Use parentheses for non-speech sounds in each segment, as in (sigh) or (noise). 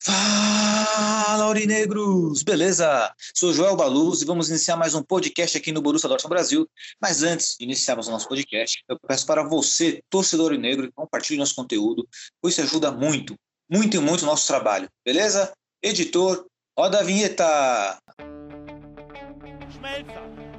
Fala, Aurinegros! Beleza? Sou Joel Baluz e vamos iniciar mais um podcast aqui no Borussia Dortmund Brasil. Mas antes de iniciarmos o nosso podcast, eu peço para você, torcedor negro, que compartilhe nosso conteúdo, pois isso ajuda muito, muito e muito o nosso trabalho. Beleza? Editor, roda a vinheta! Schmelzer,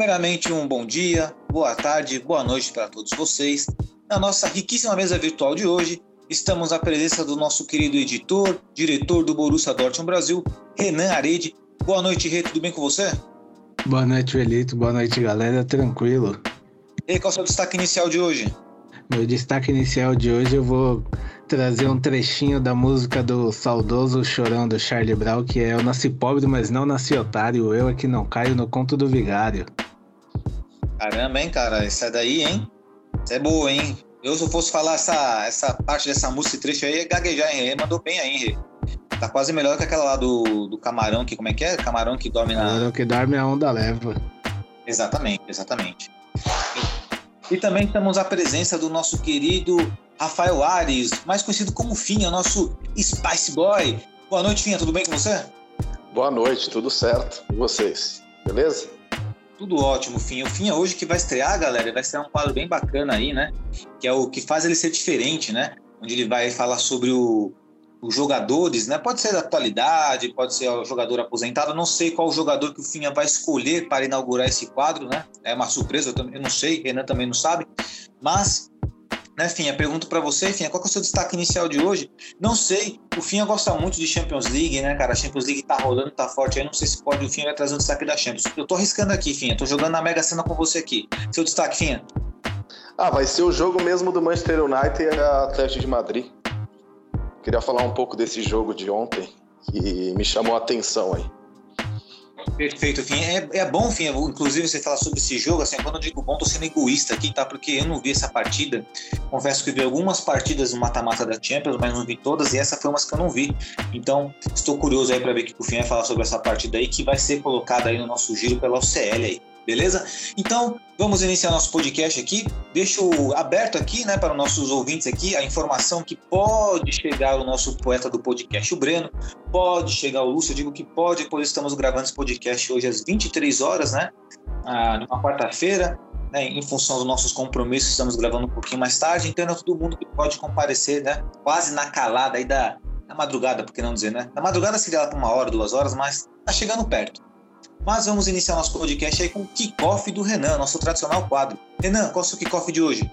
Primeiramente, um bom dia, boa tarde, boa noite para todos vocês. Na nossa riquíssima mesa virtual de hoje, estamos à presença do nosso querido editor, diretor do Borussia Dortmund Brasil, Renan Arede. Boa noite, Rê, tudo bem com você? Boa noite, Elito. Boa noite, galera. Tranquilo. E qual é o seu destaque inicial de hoje? Meu destaque inicial de hoje eu vou trazer um trechinho da música do saudoso Chorão do Charlie Brown, que é Eu nasci pobre, mas não nasci otário. Eu é que não caio no conto do vigário. Caramba, hein, cara, essa daí, hein? Essa é boa, hein? Eu, se eu fosse falar essa, essa parte dessa música, trecho aí, ia gaguejar, hein? Mandou bem aí, Rê. Tá quase melhor que aquela lá do, do camarão, que como é que é? Camarão que dorme na. Agora o que dorme a onda leva. Exatamente, exatamente. E também estamos à presença do nosso querido Rafael Ares, mais conhecido como Finha, nosso Spice Boy. Boa noite, Finha, tudo bem com você? Boa noite, tudo certo? E vocês? Beleza? Tudo ótimo, Finha. O Finha hoje que vai estrear, galera, vai estrear um quadro bem bacana aí, né? Que é o que faz ele ser diferente, né? Onde ele vai falar sobre o, os jogadores, né? Pode ser da atualidade, pode ser o jogador aposentado. Não sei qual jogador que o Finha vai escolher para inaugurar esse quadro, né? É uma surpresa, eu, também, eu não sei, Renan também não sabe. Mas, né, Finha, pergunto para você, Finha, qual é o seu destaque inicial de hoje? Não sei, o Finha gosta muito de Champions League, né, cara? A Champions League tá rolando, tá forte aí. Não sei se pode o Finha vai trazer um destaque da Champions. Eu tô arriscando aqui, Finha, tô jogando na Mega Sena com você aqui. Seu destaque, Finha? Ah, vai ser o jogo mesmo do Manchester United e Atlético de Madrid. Queria falar um pouco desse jogo de ontem, que me chamou a atenção aí. Perfeito, Fim. É, é bom, Fim, inclusive você falar sobre esse jogo, assim, quando eu digo bom, tô sendo egoísta aqui, tá? Porque eu não vi essa partida. Confesso que vi algumas partidas no mata-mata da Champions, mas não vi todas, e essa foi umas que eu não vi. Então, estou curioso aí para ver o que o Fim vai falar sobre essa partida aí, que vai ser colocada aí no nosso giro pela OCL aí. Beleza? Então, vamos iniciar nosso podcast aqui. Deixo aberto aqui, né, para os nossos ouvintes aqui, a informação que pode chegar o nosso poeta do podcast, o Breno, pode chegar o Lúcio, eu digo que pode, pois estamos gravando esse podcast hoje às 23 horas, né, ah, numa quarta-feira, né, em função dos nossos compromissos, estamos gravando um pouquinho mais tarde, então é todo mundo que pode comparecer, né, quase na calada aí da, da madrugada, por que não dizer, né? Na madrugada seria lá para uma hora, duas horas, mas tá chegando perto. Mas vamos iniciar nosso podcast aí com o kickoff do Renan, nosso tradicional quadro. Renan, qual é o seu kickoff de hoje?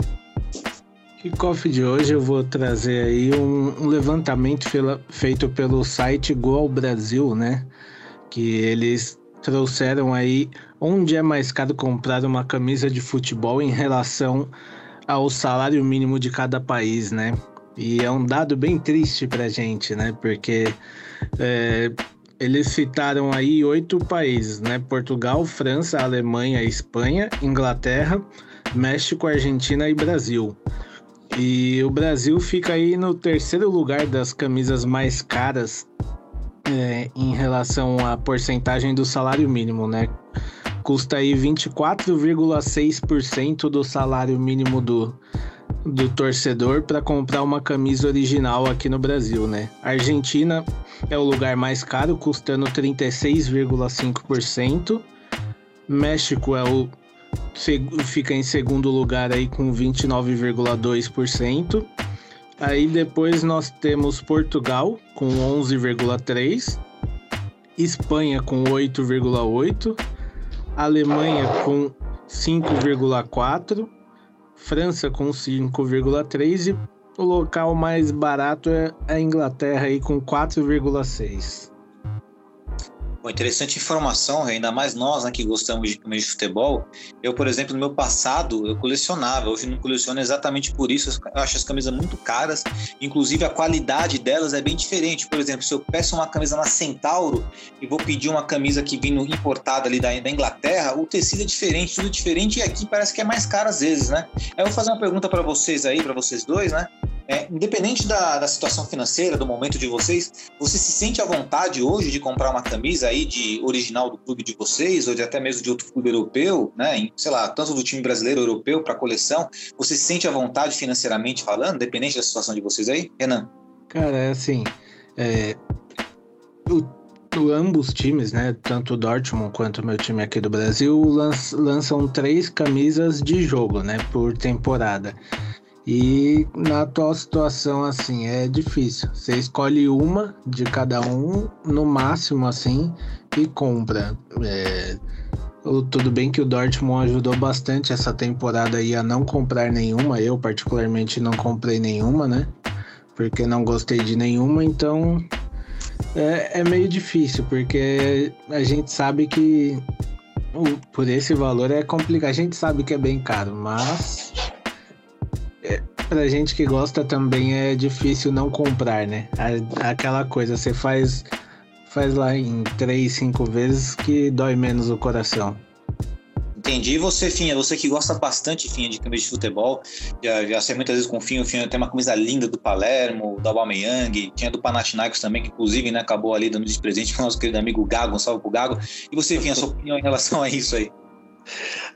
Kickoff de hoje eu vou trazer aí um, levantamento feito pelo site Gol Brasil, né? Que eles trouxeram aí onde é mais caro comprar uma camisa de futebol em relação ao salário mínimo de cada país, né? E é um dado bem triste pra gente, né? Porque é, eles citaram aí oito países, né? Portugal, França, Alemanha, Espanha, Inglaterra, México, Argentina e Brasil. E o Brasil fica aí no terceiro lugar das camisas mais caras é, em relação à porcentagem do salário mínimo, né? Custa aí 24,6% do salário mínimo do, do torcedor para comprar uma camisa original aqui no Brasil, né? Argentina é o lugar mais caro, custando 36,5%. México é o fica em segundo lugar aí com 29,2%. Aí depois nós temos Portugal com 11,3%. Espanha com 8,8, Alemanha com 5,4, França com 5,3 e o local mais barato é a Inglaterra aí com 4,6. Bom, interessante informação, ainda mais nós né, que gostamos de, de futebol. Eu, por exemplo, no meu passado, eu colecionava. Hoje não coleciono exatamente por isso. Eu acho as camisas muito caras. Inclusive, a qualidade delas é bem diferente. Por exemplo, se eu peço uma camisa na Centauro e vou pedir uma camisa que vindo importada ali da, da Inglaterra, o tecido é diferente, tudo diferente. E aqui parece que é mais caro às vezes, né? Eu vou fazer uma pergunta para vocês aí, para vocês dois, né? É, independente da, da, situação financeira, do momento de vocês, você se sente à vontade hoje de comprar uma camisa aí de original do clube de vocês, ou de até mesmo de outro clube europeu, né? Em, sei lá, tanto do time brasileiro europeu para coleção. Você se sente à vontade financeiramente falando, independente da situação de vocês aí, Renan? Cara, é assim. É, o, ambos times, né? Tanto o Dortmund quanto o meu time aqui do Brasil, lançam três camisas de jogo, né? Por temporada. E na atual situação, assim, é difícil. Você escolhe uma de cada um, no máximo, assim, e compra. É... Tudo bem que o Dortmund ajudou bastante essa temporada aí a não comprar nenhuma. Eu, particularmente, não comprei nenhuma, né? Porque não gostei de nenhuma, então é, é meio difícil, porque a gente sabe que por esse valor é complicado. A gente sabe que é bem caro, mas pra gente que gosta também é difícil não comprar, né? Aquela coisa, você faz, faz lá em três, cinco vezes que dói menos o coração. Entendi. E você, Finha, você que gosta bastante, Finha, de camisa de futebol, já, já sei muitas vezes com o Finha, o Finha tem uma camisa linda do Palermo, do Aubameyang, tinha do Panathinaikos também, que inclusive, né, acabou ali dando de presente pro nosso querido amigo Gago, um salve pro Gago. E você, Finha, sua opinião em relação a isso aí?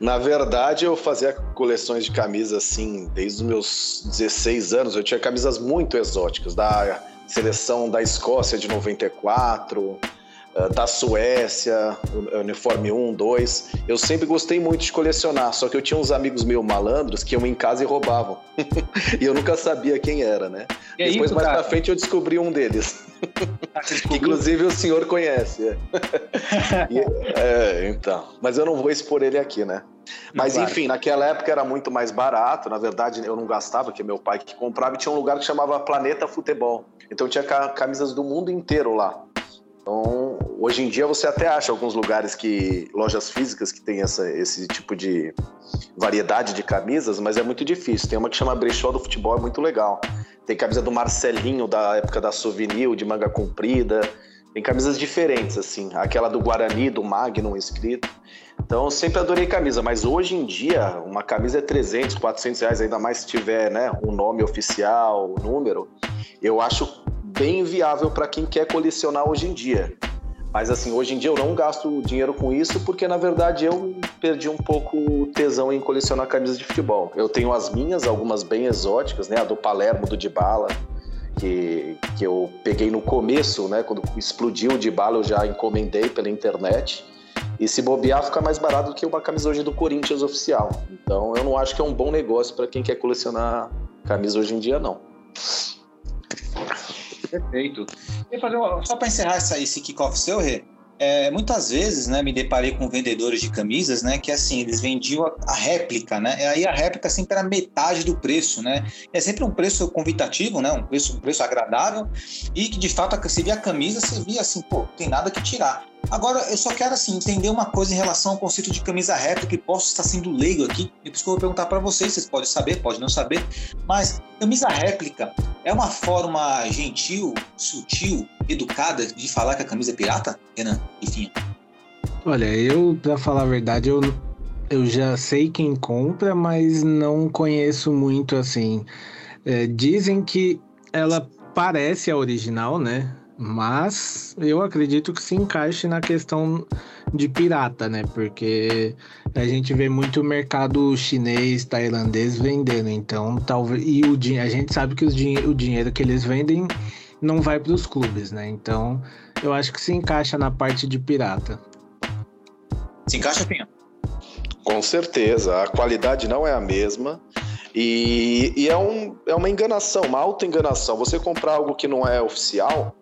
Na verdade, eu fazia coleções de camisas assim desde os meus 16 anos. Eu tinha camisas muito exóticas, da seleção da Escócia de 94, eh, da Suécia, uniforme 1, 2. Eu sempre gostei muito de colecionar, só que eu tinha uns amigos meio malandros que iam em casa e roubavam. (laughs) e eu nunca sabia quem era, né? É Depois, isso, mais cara? pra frente, eu descobri um deles. Ah, inclusive o senhor conhece. É. (laughs) e, é, então. Mas eu não vou expor ele aqui, né? Mas claro. enfim, naquela época era muito mais barato. Na verdade, eu não gastava, que meu pai que comprava e tinha um lugar que chamava Planeta Futebol. Então tinha camisas do mundo inteiro lá. Então, hoje em dia você até acha alguns lugares que lojas físicas que tem essa, esse tipo de variedade de camisas, mas é muito difícil. Tem uma que chama Brechó do Futebol, é muito legal. Tem camisa do Marcelinho da época da Souvenir, de manga comprida. Tem camisas diferentes assim, aquela do Guarani, do Magnum escrito. Então, eu sempre adorei camisa, mas hoje em dia, uma camisa é 300, 400 reais, ainda mais se tiver né, um nome oficial, um número. Eu acho bem viável para quem quer colecionar hoje em dia. Mas assim, hoje em dia eu não gasto dinheiro com isso porque na verdade eu perdi um pouco o tesão em colecionar camisas de futebol. Eu tenho as minhas, algumas bem exóticas, né? A do Palermo, do Dybala, que, que eu peguei no começo, né? Quando explodiu o Dybala eu já encomendei pela internet. E se bobear, fica mais barato do que uma camisa hoje do Corinthians oficial. Então eu não acho que é um bom negócio para quem quer colecionar camisa hoje em dia, não. Perfeito. Uma, só para encerrar essa, esse kickoff seu, Rê, é, muitas vezes, né, me deparei com vendedores de camisas, né, que assim, eles vendiam a, a, réplica, né, e aí a réplica sempre era metade do preço, né, é sempre um preço convidativo, né, um preço, um preço agradável, e que de fato, se via a camisa, você via assim, pô, tem nada que tirar. Agora, eu só quero assim entender uma coisa em relação ao conceito de camisa réplica e posso estar sendo leigo aqui. E por isso que eu vou perguntar para vocês, vocês podem saber, podem não saber, mas camisa réplica é uma forma gentil, sutil, educada de falar que a camisa é pirata, Renan? Enfim. Olha, eu, para falar a verdade, eu, eu já sei quem compra, mas não conheço muito assim. É, dizem que ela parece a original, né? Mas eu acredito que se encaixe na questão de pirata, né? Porque a gente vê muito mercado chinês, tailandês vendendo. Então, talvez. E o, a gente sabe que din o dinheiro que eles vendem não vai para os clubes, né? Então, eu acho que se encaixa na parte de pirata. Se encaixa, Pinho? Com certeza. A qualidade não é a mesma. E, e é, um, é uma enganação, uma auto-enganação. Você comprar algo que não é oficial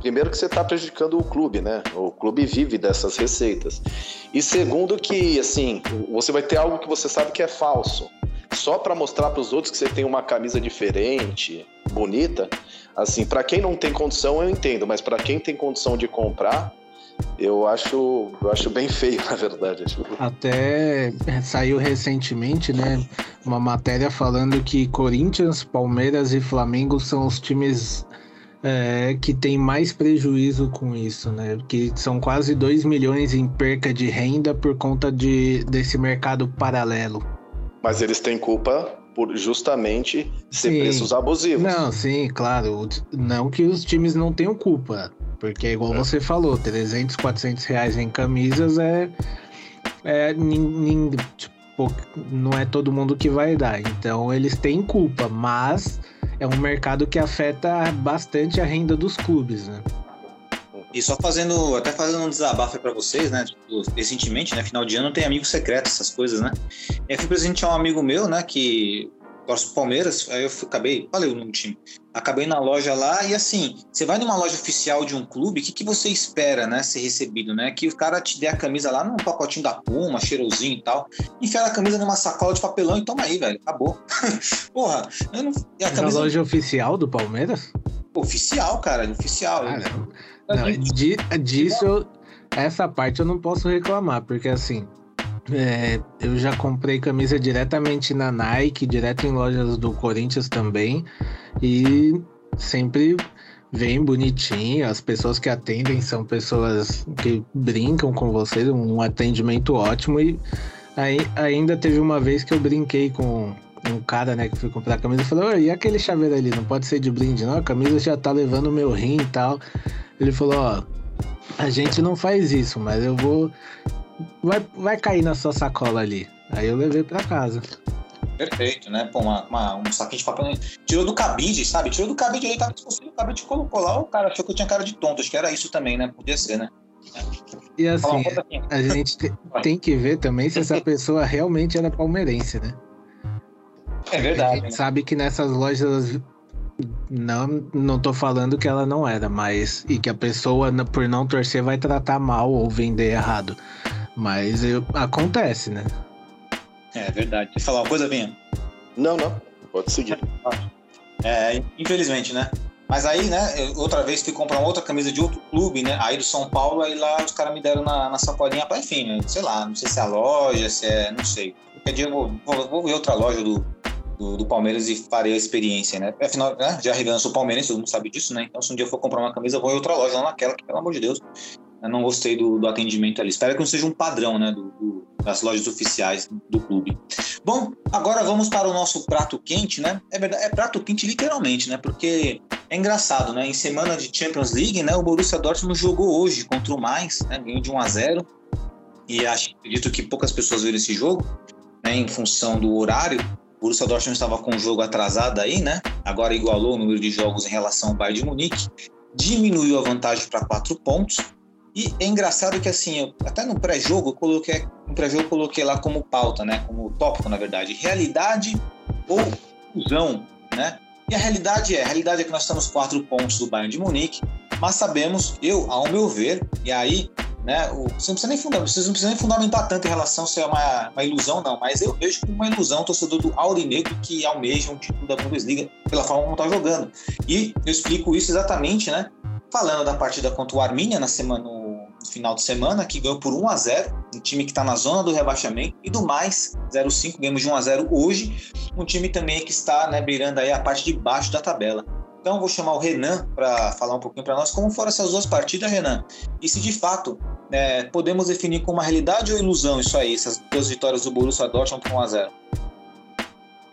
primeiro que você está prejudicando o clube, né? O clube vive dessas receitas. E segundo que, assim, você vai ter algo que você sabe que é falso. Só para mostrar para os outros que você tem uma camisa diferente, bonita. Assim, para quem não tem condição, eu entendo, mas para quem tem condição de comprar, eu acho, eu acho bem feio, (laughs) na verdade. Até saiu recentemente, né, uma matéria falando que Corinthians, Palmeiras e Flamengo são os times é, que tem mais prejuízo com isso, né? Que são quase 2 milhões em perca de renda por conta de, desse mercado paralelo. Mas eles têm culpa por justamente ser sim. preços abusivos. Não, sim, claro. Não que os times não tenham culpa. Porque, igual é. você falou, 300, 400 reais em camisas é. é tipo, não é todo mundo que vai dar. Então, eles têm culpa, mas é um mercado que afeta bastante a renda dos clubes, né? E só fazendo, até fazendo um desabafo para vocês, né? Tipo, recentemente, né? Final de ano tem amigo secreto, essas coisas, né? Eu fui presentear um amigo meu, né? Que torce pro Palmeiras, aí eu fui, acabei, falei o nome do time. Acabei na loja lá e assim, você vai numa loja oficial de um clube, o que, que você espera, né, ser recebido, né? Que o cara te dê a camisa lá num pacotinho da Puma, cheirosinho e tal, enfiar a camisa numa sacola de papelão e toma aí, velho, acabou. (laughs) Porra, eu não... A camisa... Na loja oficial do Palmeiras? Oficial, cara, oficial. não, de, disso, essa parte eu não posso reclamar, porque assim, é, eu já comprei camisa diretamente na Nike, direto em lojas do Corinthians também. E sempre vem bonitinho. As pessoas que atendem são pessoas que brincam com vocês, um atendimento ótimo. E aí, ainda teve uma vez que eu brinquei com um cara, né, que foi comprar a camisa e falou: e aquele chaveiro ali? Não pode ser de brinde, não? A camisa já tá levando o meu rim e tal. Ele falou: ó, a gente não faz isso, mas eu vou vai, vai cair na sua sacola ali. Aí eu levei para casa. Perfeito, né? Pô, uma, uma, um saquinho de papel. Tirou do cabide, sabe? Tirou do cabide ali, tava disponível, o cabide colocou lá. O cara achou que eu tinha cara de tonto. Acho que era isso também, né? Podia ser, né? E assim, a gente (laughs) tem que ver também se essa pessoa realmente era palmeirense, né? É verdade. A gente né? sabe que nessas lojas não, não tô falando que ela não era, mas e que a pessoa por não torcer vai tratar mal ou vender errado. Mas eu, acontece, né? É verdade. Quer falar uma coisa, Vinha? Não, não. Pode seguir. É, infelizmente, né? Mas aí, né, outra vez fui comprar uma outra camisa de outro clube, né? Aí do São Paulo, aí lá os caras me deram na, na sacolinha pra, enfim, né, sei lá, não sei se é a loja, se é. não sei. Qualquer dia eu vou, vou, vou ver outra loja do, do, do, Palmeiras e farei a experiência, né? Afinal, né, já revelando, sou palmeirense, todo mundo sabe disso, né? Então, se um dia eu for comprar uma camisa, eu vou em outra loja, não naquela, que pelo amor de Deus, eu não gostei do, do, atendimento ali. Espero que não seja um padrão, né, do, do, das lojas oficiais do clube. Bom, agora vamos para o nosso prato quente, né? É verdade, é prato quente literalmente, né? Porque é engraçado, né? Em semana de Champions League, né, o Borussia Dortmund jogou hoje contra o Mais, né? Ganhou de 1 a 0. E acho, acredito que poucas pessoas viram esse jogo, né, em função do horário. O Borussia Dortmund estava com o jogo atrasado aí, né? Agora igualou o número de jogos em relação ao Bayern de Munique, diminuiu a vantagem para quatro pontos e é engraçado que assim, eu, até no pré-jogo, coloquei, no pré-jogo coloquei lá como pauta, né, como tópico, na verdade, realidade ou ilusão, né? E a realidade é, a realidade é que nós estamos quatro pontos do Bayern de Munique, mas sabemos, eu, ao meu ver, e aí, né, o, você não precisa nem fundamentar, vocês não precisam nem fundamentar tanto em relação se é uma, uma ilusão, não, mas eu vejo como uma ilusão o torcedor do Aurinegro que almeja um título da Bundesliga pela forma como está jogando. E eu explico isso exatamente, né, falando da partida contra o Arminia na semana, no final de semana, que ganhou por 1 a 0 um time que está na zona do rebaixamento, e do mais, 0-5, ganhamos de 1 a 0 hoje, um time também que está né, beirando aí a parte de baixo da tabela. Então vou chamar o Renan para falar um pouquinho para nós como foram essas duas partidas, Renan. E se de fato é, podemos definir como uma realidade ou ilusão isso aí, essas duas vitórias do Borussia Dortmund por 1 a 0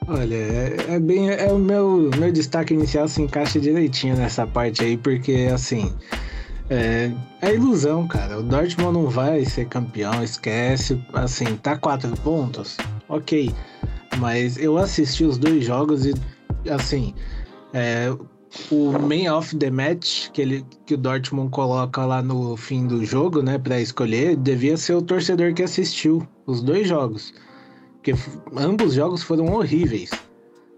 Olha, é, é, bem. É o meu, meu destaque inicial se encaixa direitinho nessa parte aí, porque assim. É, é ilusão, cara. O Dortmund não vai ser campeão, esquece. Assim, tá quatro pontos, ok. Mas eu assisti os dois jogos e, assim, é, o main of the match que, ele, que o Dortmund coloca lá no fim do jogo, né, para escolher, devia ser o torcedor que assistiu os dois jogos. Porque ambos os jogos foram horríveis.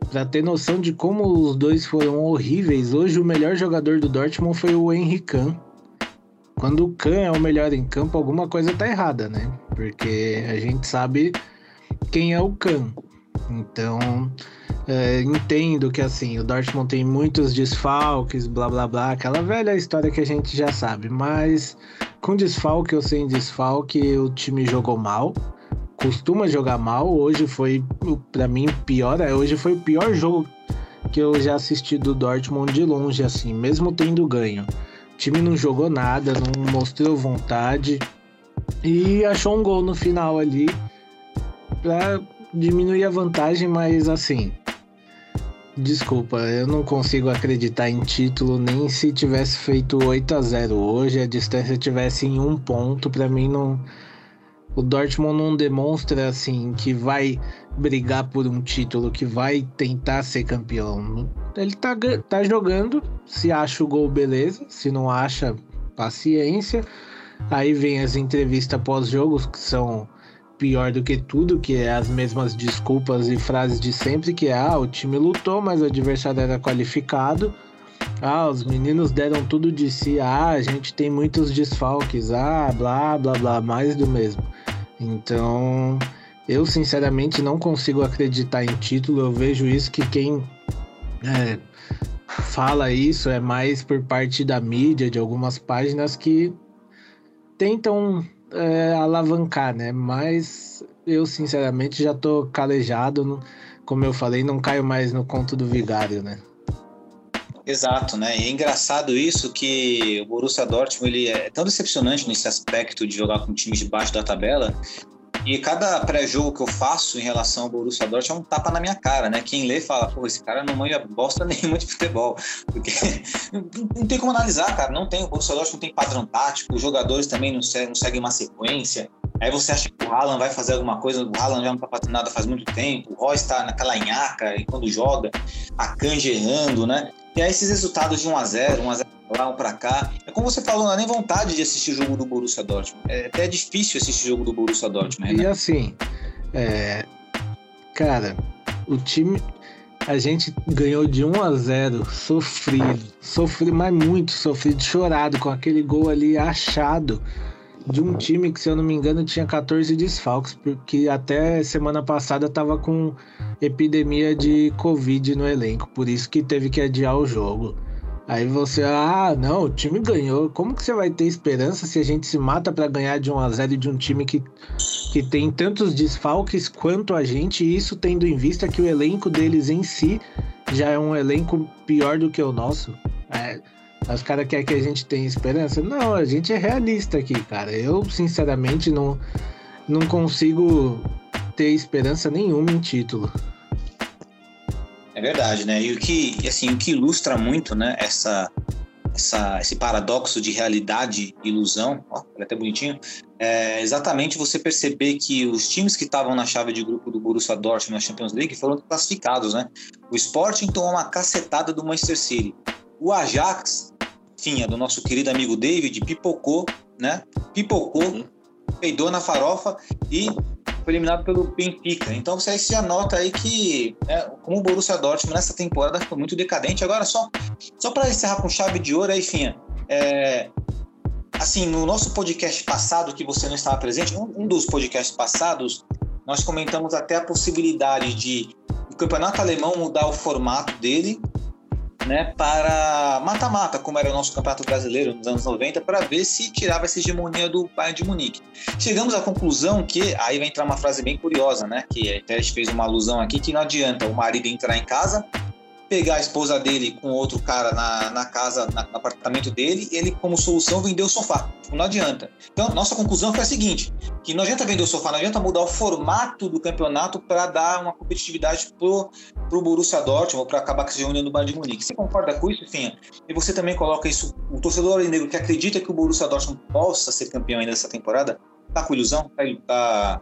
para ter noção de como os dois foram horríveis, hoje o melhor jogador do Dortmund foi o Henry Kahn. Quando o Kahn é o melhor em campo, alguma coisa tá errada, né? Porque a gente sabe quem é o Kahn. Então, é, entendo que assim, o Dortmund tem muitos desfalques, blá blá blá, aquela velha história que a gente já sabe, mas com desfalque ou sem desfalque, o time jogou mal costuma jogar mal. Hoje foi, para mim, pior. É, hoje foi o pior jogo que eu já assisti do Dortmund de longe, assim, mesmo tendo ganho. O time não jogou nada, não mostrou vontade e achou um gol no final ali para diminuir a vantagem, mas assim. Desculpa, eu não consigo acreditar em título nem se tivesse feito 8 a 0 hoje, a distância tivesse em um ponto, para mim não o Dortmund não demonstra assim que vai brigar por um título, que vai tentar ser campeão. Ele tá, tá jogando, se acha o gol, beleza. Se não acha, paciência. Aí vem as entrevistas pós-jogos, que são pior do que tudo, que é as mesmas desculpas e frases de sempre, que é ah, o time lutou, mas o adversário era qualificado. Ah, os meninos deram tudo de si. Ah, a gente tem muitos desfalques. Ah, blá, blá, blá, mais do mesmo. Então, eu sinceramente não consigo acreditar em título. Eu vejo isso que quem é, fala isso é mais por parte da mídia, de algumas páginas que tentam é, alavancar, né? Mas eu sinceramente já tô calejado. Como eu falei, não caio mais no conto do vigário, né? Exato, né? E é engraçado isso que o Borussia Dortmund ele é tão decepcionante nesse aspecto de jogar com times de baixo da tabela. E cada pré-jogo que eu faço em relação ao Borussia Dortmund é um tapa na minha cara, né? Quem lê fala, pô, esse cara não manja bosta (laughs) nenhuma de futebol. Porque (laughs) não tem como analisar, cara. Não tem, o Borussia Dortmund não tem padrão tático, os jogadores também não seguem uma sequência. Aí você acha que o Haaland vai fazer alguma coisa, o Haaland já não tá fazendo nada faz muito tempo, o Royce tá naquela nhaca e quando joga, a Kanji errando, né? E aí esses resultados de 1x0, 1x0 lá, um pra cá. É como você falou, não há nem vontade de assistir o jogo do Borussia Dortmund. É até difícil assistir o jogo do Borussia Dortmund. Né? E assim, é... cara, o time. A gente ganhou de 1 a 0 sofrido, sofrido, mas muito sofrido, chorado, com aquele gol ali achado de um time que, se eu não me engano, tinha 14 desfalques, porque até semana passada tava com epidemia de Covid no elenco, por isso que teve que adiar o jogo. Aí você, ah, não, o time ganhou. Como que você vai ter esperança se a gente se mata para ganhar de 1 a 0 de um time que, que tem tantos desfalques quanto a gente, e isso tendo em vista que o elenco deles em si já é um elenco pior do que o nosso? É, os caras querem que a gente tenha esperança? Não, a gente é realista aqui, cara. Eu, sinceramente, não, não consigo ter esperança nenhuma em título. É verdade, né? E o que, assim, o que ilustra muito, né, essa, essa, esse paradoxo de realidade e ilusão, ó, é até bonitinho, é exatamente você perceber que os times que estavam na chave de grupo do Borussia Dortmund na Champions League foram classificados, né? O Sporting tomou uma cacetada do Manchester City. O Ajax, tinha do nosso querido amigo David, pipocou, né? Pipocou, uhum. peidou na farofa e foi eliminado pelo Benfica. Então você já nota aí que, né, como o Borussia Dortmund nessa temporada foi muito decadente. Agora, só, só para encerrar com chave de ouro aí, Finha, é, assim, no nosso podcast passado, que você não estava presente, um, um dos podcasts passados, nós comentamos até a possibilidade de o campeonato alemão mudar o formato dele né, para mata-mata, como era o nosso campeonato brasileiro nos anos 90, para ver se tirava essa hegemonia do Bayern de Munique. Chegamos à conclusão que, aí vai entrar uma frase bem curiosa, né, que a gente fez uma alusão aqui, que não adianta o marido entrar em casa pegar a esposa dele com outro cara na, na casa, na, no apartamento dele, ele, como solução, vendeu o sofá. Não adianta. Então, nossa conclusão foi a seguinte: que não adianta vender o sofá, não adianta mudar o formato do campeonato para dar uma competitividade pro, pro Borussia Dortmund, para acabar com esse reunião do Bayern de Munique. Você concorda com isso, Finha? E você também coloca isso, o torcedor negro que acredita que o Borussia Dortmund possa ser campeão ainda dessa temporada, tá com ilusão? Tá, tá,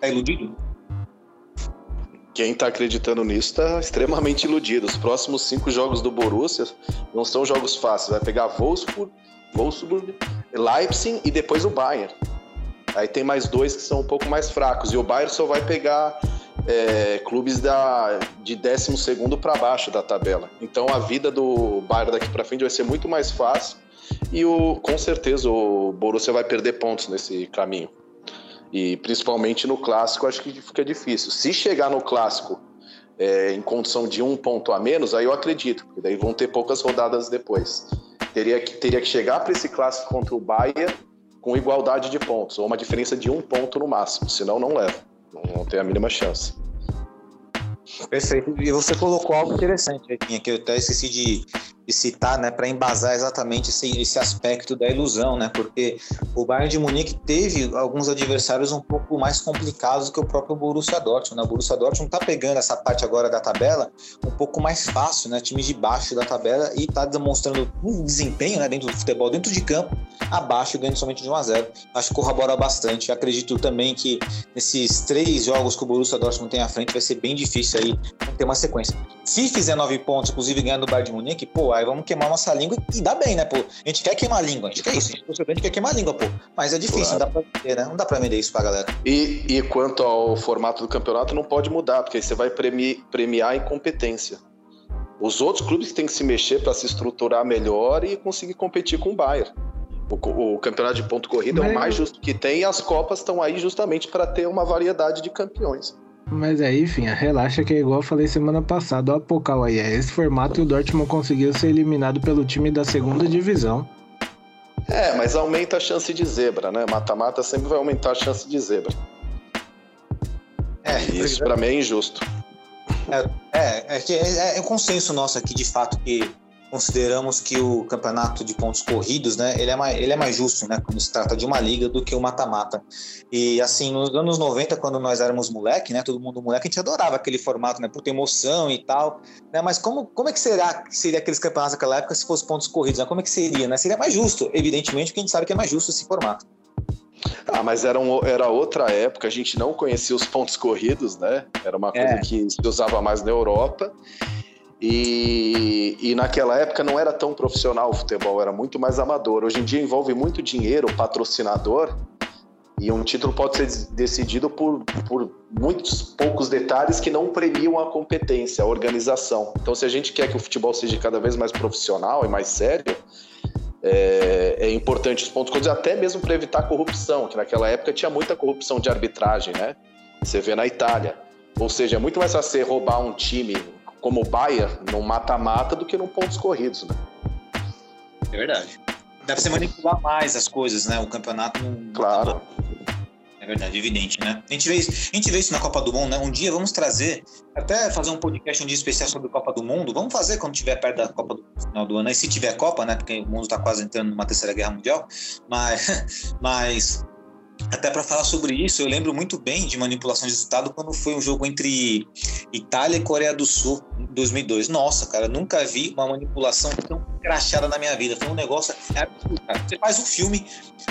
tá iludido? Quem está acreditando nisso está extremamente iludido. Os próximos cinco jogos do Borussia não são jogos fáceis. Vai pegar Wolfsburg, Wolfsburg, Leipzig e depois o Bayern. Aí tem mais dois que são um pouco mais fracos. E o Bayern só vai pegar é, clubes da, de 12 para baixo da tabela. Então a vida do Bayern daqui para frente vai ser muito mais fácil e o, com certeza o Borussia vai perder pontos nesse caminho. E principalmente no clássico, acho que fica difícil. Se chegar no clássico é, em condição de um ponto a menos, aí eu acredito, porque daí vão ter poucas rodadas depois. Teria que, teria que chegar para esse clássico contra o Bayern com igualdade de pontos, ou uma diferença de um ponto no máximo, senão não leva. Não, não tem a mínima chance. Perfeito. E você colocou algo interessante aqui, que eu até esqueci de, de citar, né, para embasar exatamente esse, esse aspecto da ilusão, né? Porque o Bayern de Munique teve alguns adversários um pouco mais complicados que o próprio Borussia Dortmund. Né? O Borussia Dortmund está pegando essa parte agora da tabela um pouco mais fácil, né? Time de baixo da tabela e está demonstrando um desempenho, né, dentro do futebol, dentro de campo, abaixo, ganhando somente de 1 a 0. Acho que corrobora bastante. Acredito também que nesses três jogos que o Borussia Dortmund tem à frente vai ser bem difícil aí ter uma sequência. Se fizer nove pontos, inclusive ganhando o Bayern de Munique, pô, aí vamos queimar nossa língua e dá bem, né, pô? A gente quer queimar a língua, a gente quer isso, a gente, a gente quer queimar a língua, pô. Mas é difícil, claro. não dá pra vender, né? Não dá pra vender isso pra galera. E, e quanto ao formato do campeonato, não pode mudar, porque aí você vai premi, premiar a incompetência. Os outros clubes têm que se mexer para se estruturar melhor e conseguir competir com o Bayern. O, o campeonato de ponto corrida Mas... é o mais justo que tem e as Copas estão aí justamente para ter uma variedade de campeões. Mas aí, enfim, relaxa que é igual eu falei semana passada, o Apocal aí, é esse formato e o Dortmund conseguiu ser eliminado pelo time da segunda divisão. É, mas aumenta a chance de zebra, né? Mata-mata sempre vai aumentar a chance de zebra. É, e isso para mim é injusto. É, é, é, é, é, consenso nosso aqui, de fato, que consideramos que o campeonato de pontos corridos, né, ele é mais, ele é mais justo, né, quando se trata de uma liga do que o mata-mata. E assim, nos anos 90, quando nós éramos moleque, né, todo mundo moleque, a gente adorava aquele formato, né, por ter emoção e tal, né, mas como, como é que será que seria aqueles campeonatos naquela época se fosse pontos corridos, né? Como é que seria, né? Seria mais justo, evidentemente, porque a gente sabe que é mais justo esse formato. Ah, mas era, um, era outra época, a gente não conhecia os pontos corridos, né? Era uma coisa é. que se usava mais na Europa. E, e, naquela época não era tão profissional o futebol, era muito mais amador. Hoje em dia envolve muito dinheiro, patrocinador, e um título pode ser decidido por, por muitos poucos detalhes que não premiam a competência, a organização. Então, se a gente quer que o futebol seja cada vez mais profissional e mais sério, é, é importante os pontos corridos, até mesmo para evitar corrupção, que naquela época tinha muita corrupção de arbitragem, né? Você vê na Itália. Ou seja, é muito mais fácil roubar um time como o Bayern no mata-mata do que no pontos corridos, né? É verdade. Dá pra você manipular mais as coisas, né? O campeonato não. Claro. É verdade, evidente, né? A gente, vê isso, a gente vê isso na Copa do Mundo, né? Um dia vamos trazer, até fazer um podcast um dia especial sobre a Copa do Mundo. Vamos fazer quando tiver perto da Copa do final do ano, e se tiver Copa, né? Porque o mundo está quase entrando numa terceira guerra mundial. Mas, (laughs) mas até para falar sobre isso, eu lembro muito bem de manipulação de resultado quando foi um jogo entre Itália e Coreia do Sul em 2002. Nossa, cara, nunca vi uma manipulação tão crachada na minha vida. Foi um negócio absurdo, cara. Você faz um filme,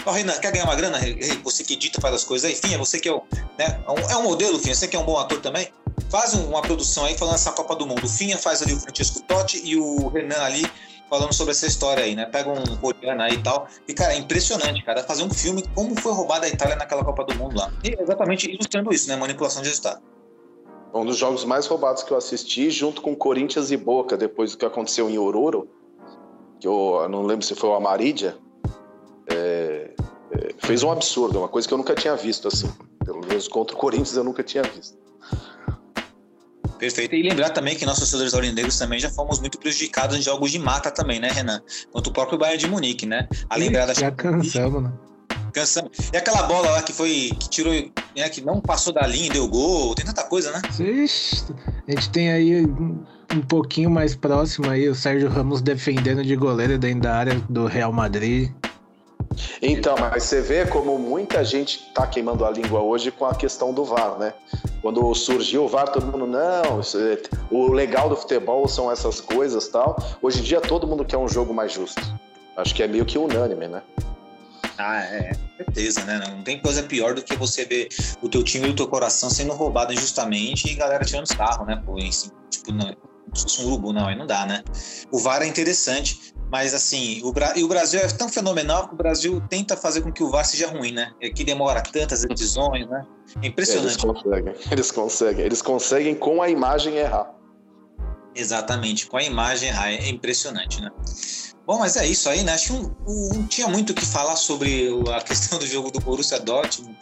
oh, Renan, quer ganhar uma grana? Você que edita, faz as coisas aí, Finha, você que é, o, né, é um modelo, Finha, você que é um bom ator também. Faz uma produção aí falando essa Copa do Mundo. Finha faz ali o Francisco Totti e o Renan ali falando sobre essa história aí, né? Pega um coreano aí e tal. E, cara, é impressionante, cara, fazer um filme como foi roubada a Itália naquela Copa do Mundo lá. E exatamente ilustrando isso, né? Manipulação de resultado. Um dos jogos mais roubados que eu assisti, junto com Corinthians e Boca, depois do que aconteceu em Oruro, que eu, eu não lembro se foi o Amarídia, é, é, fez um absurdo, uma coisa que eu nunca tinha visto, assim. Pelo menos contra o Corinthians eu nunca tinha visto. Perfeito. E lembrar também que nós, torcedores aurinegros, também já fomos muito prejudicados em jogos de mata também, né, Renan? Quanto o próprio Bayern de Munique, né? A lembrar da Já cansamos, né? Cansamos. E aquela bola lá que foi, que tirou, né, que não passou da linha e deu gol, tem tanta coisa, né? Ixi, a gente tem aí um pouquinho mais próximo aí o Sérgio Ramos defendendo de goleiro dentro da área do Real Madrid. Então, mas você vê como muita gente está queimando a língua hoje com a questão do VAR, né? Quando surgiu o VAR, todo mundo, não, é, o legal do futebol são essas coisas tal. Hoje em dia todo mundo quer um jogo mais justo. Acho que é meio que unânime, né? Ah, é, certeza, né? Não tem coisa pior do que você ver o teu time e o teu coração sendo roubado injustamente e galera tirando sarro, né? Pô, tipo, não, se fosse um urubu, não, aí não dá, né? O VAR é interessante, Mas assim, o, Bra... o Brasil é tão fenomenal que o Brasil tenta fazer com que o VAR seja ruim, né? É que demora tantas decisões, né? É impressionante. Eles conseguem, eles conseguem, eles conseguem com a imagem errar. Exatamente, com a imagem errar, é impressionante, né? Bom, mas é isso aí, né? Acho que não, não tinha muito o que falar sobre a questão do jogo do Borussia Dortmund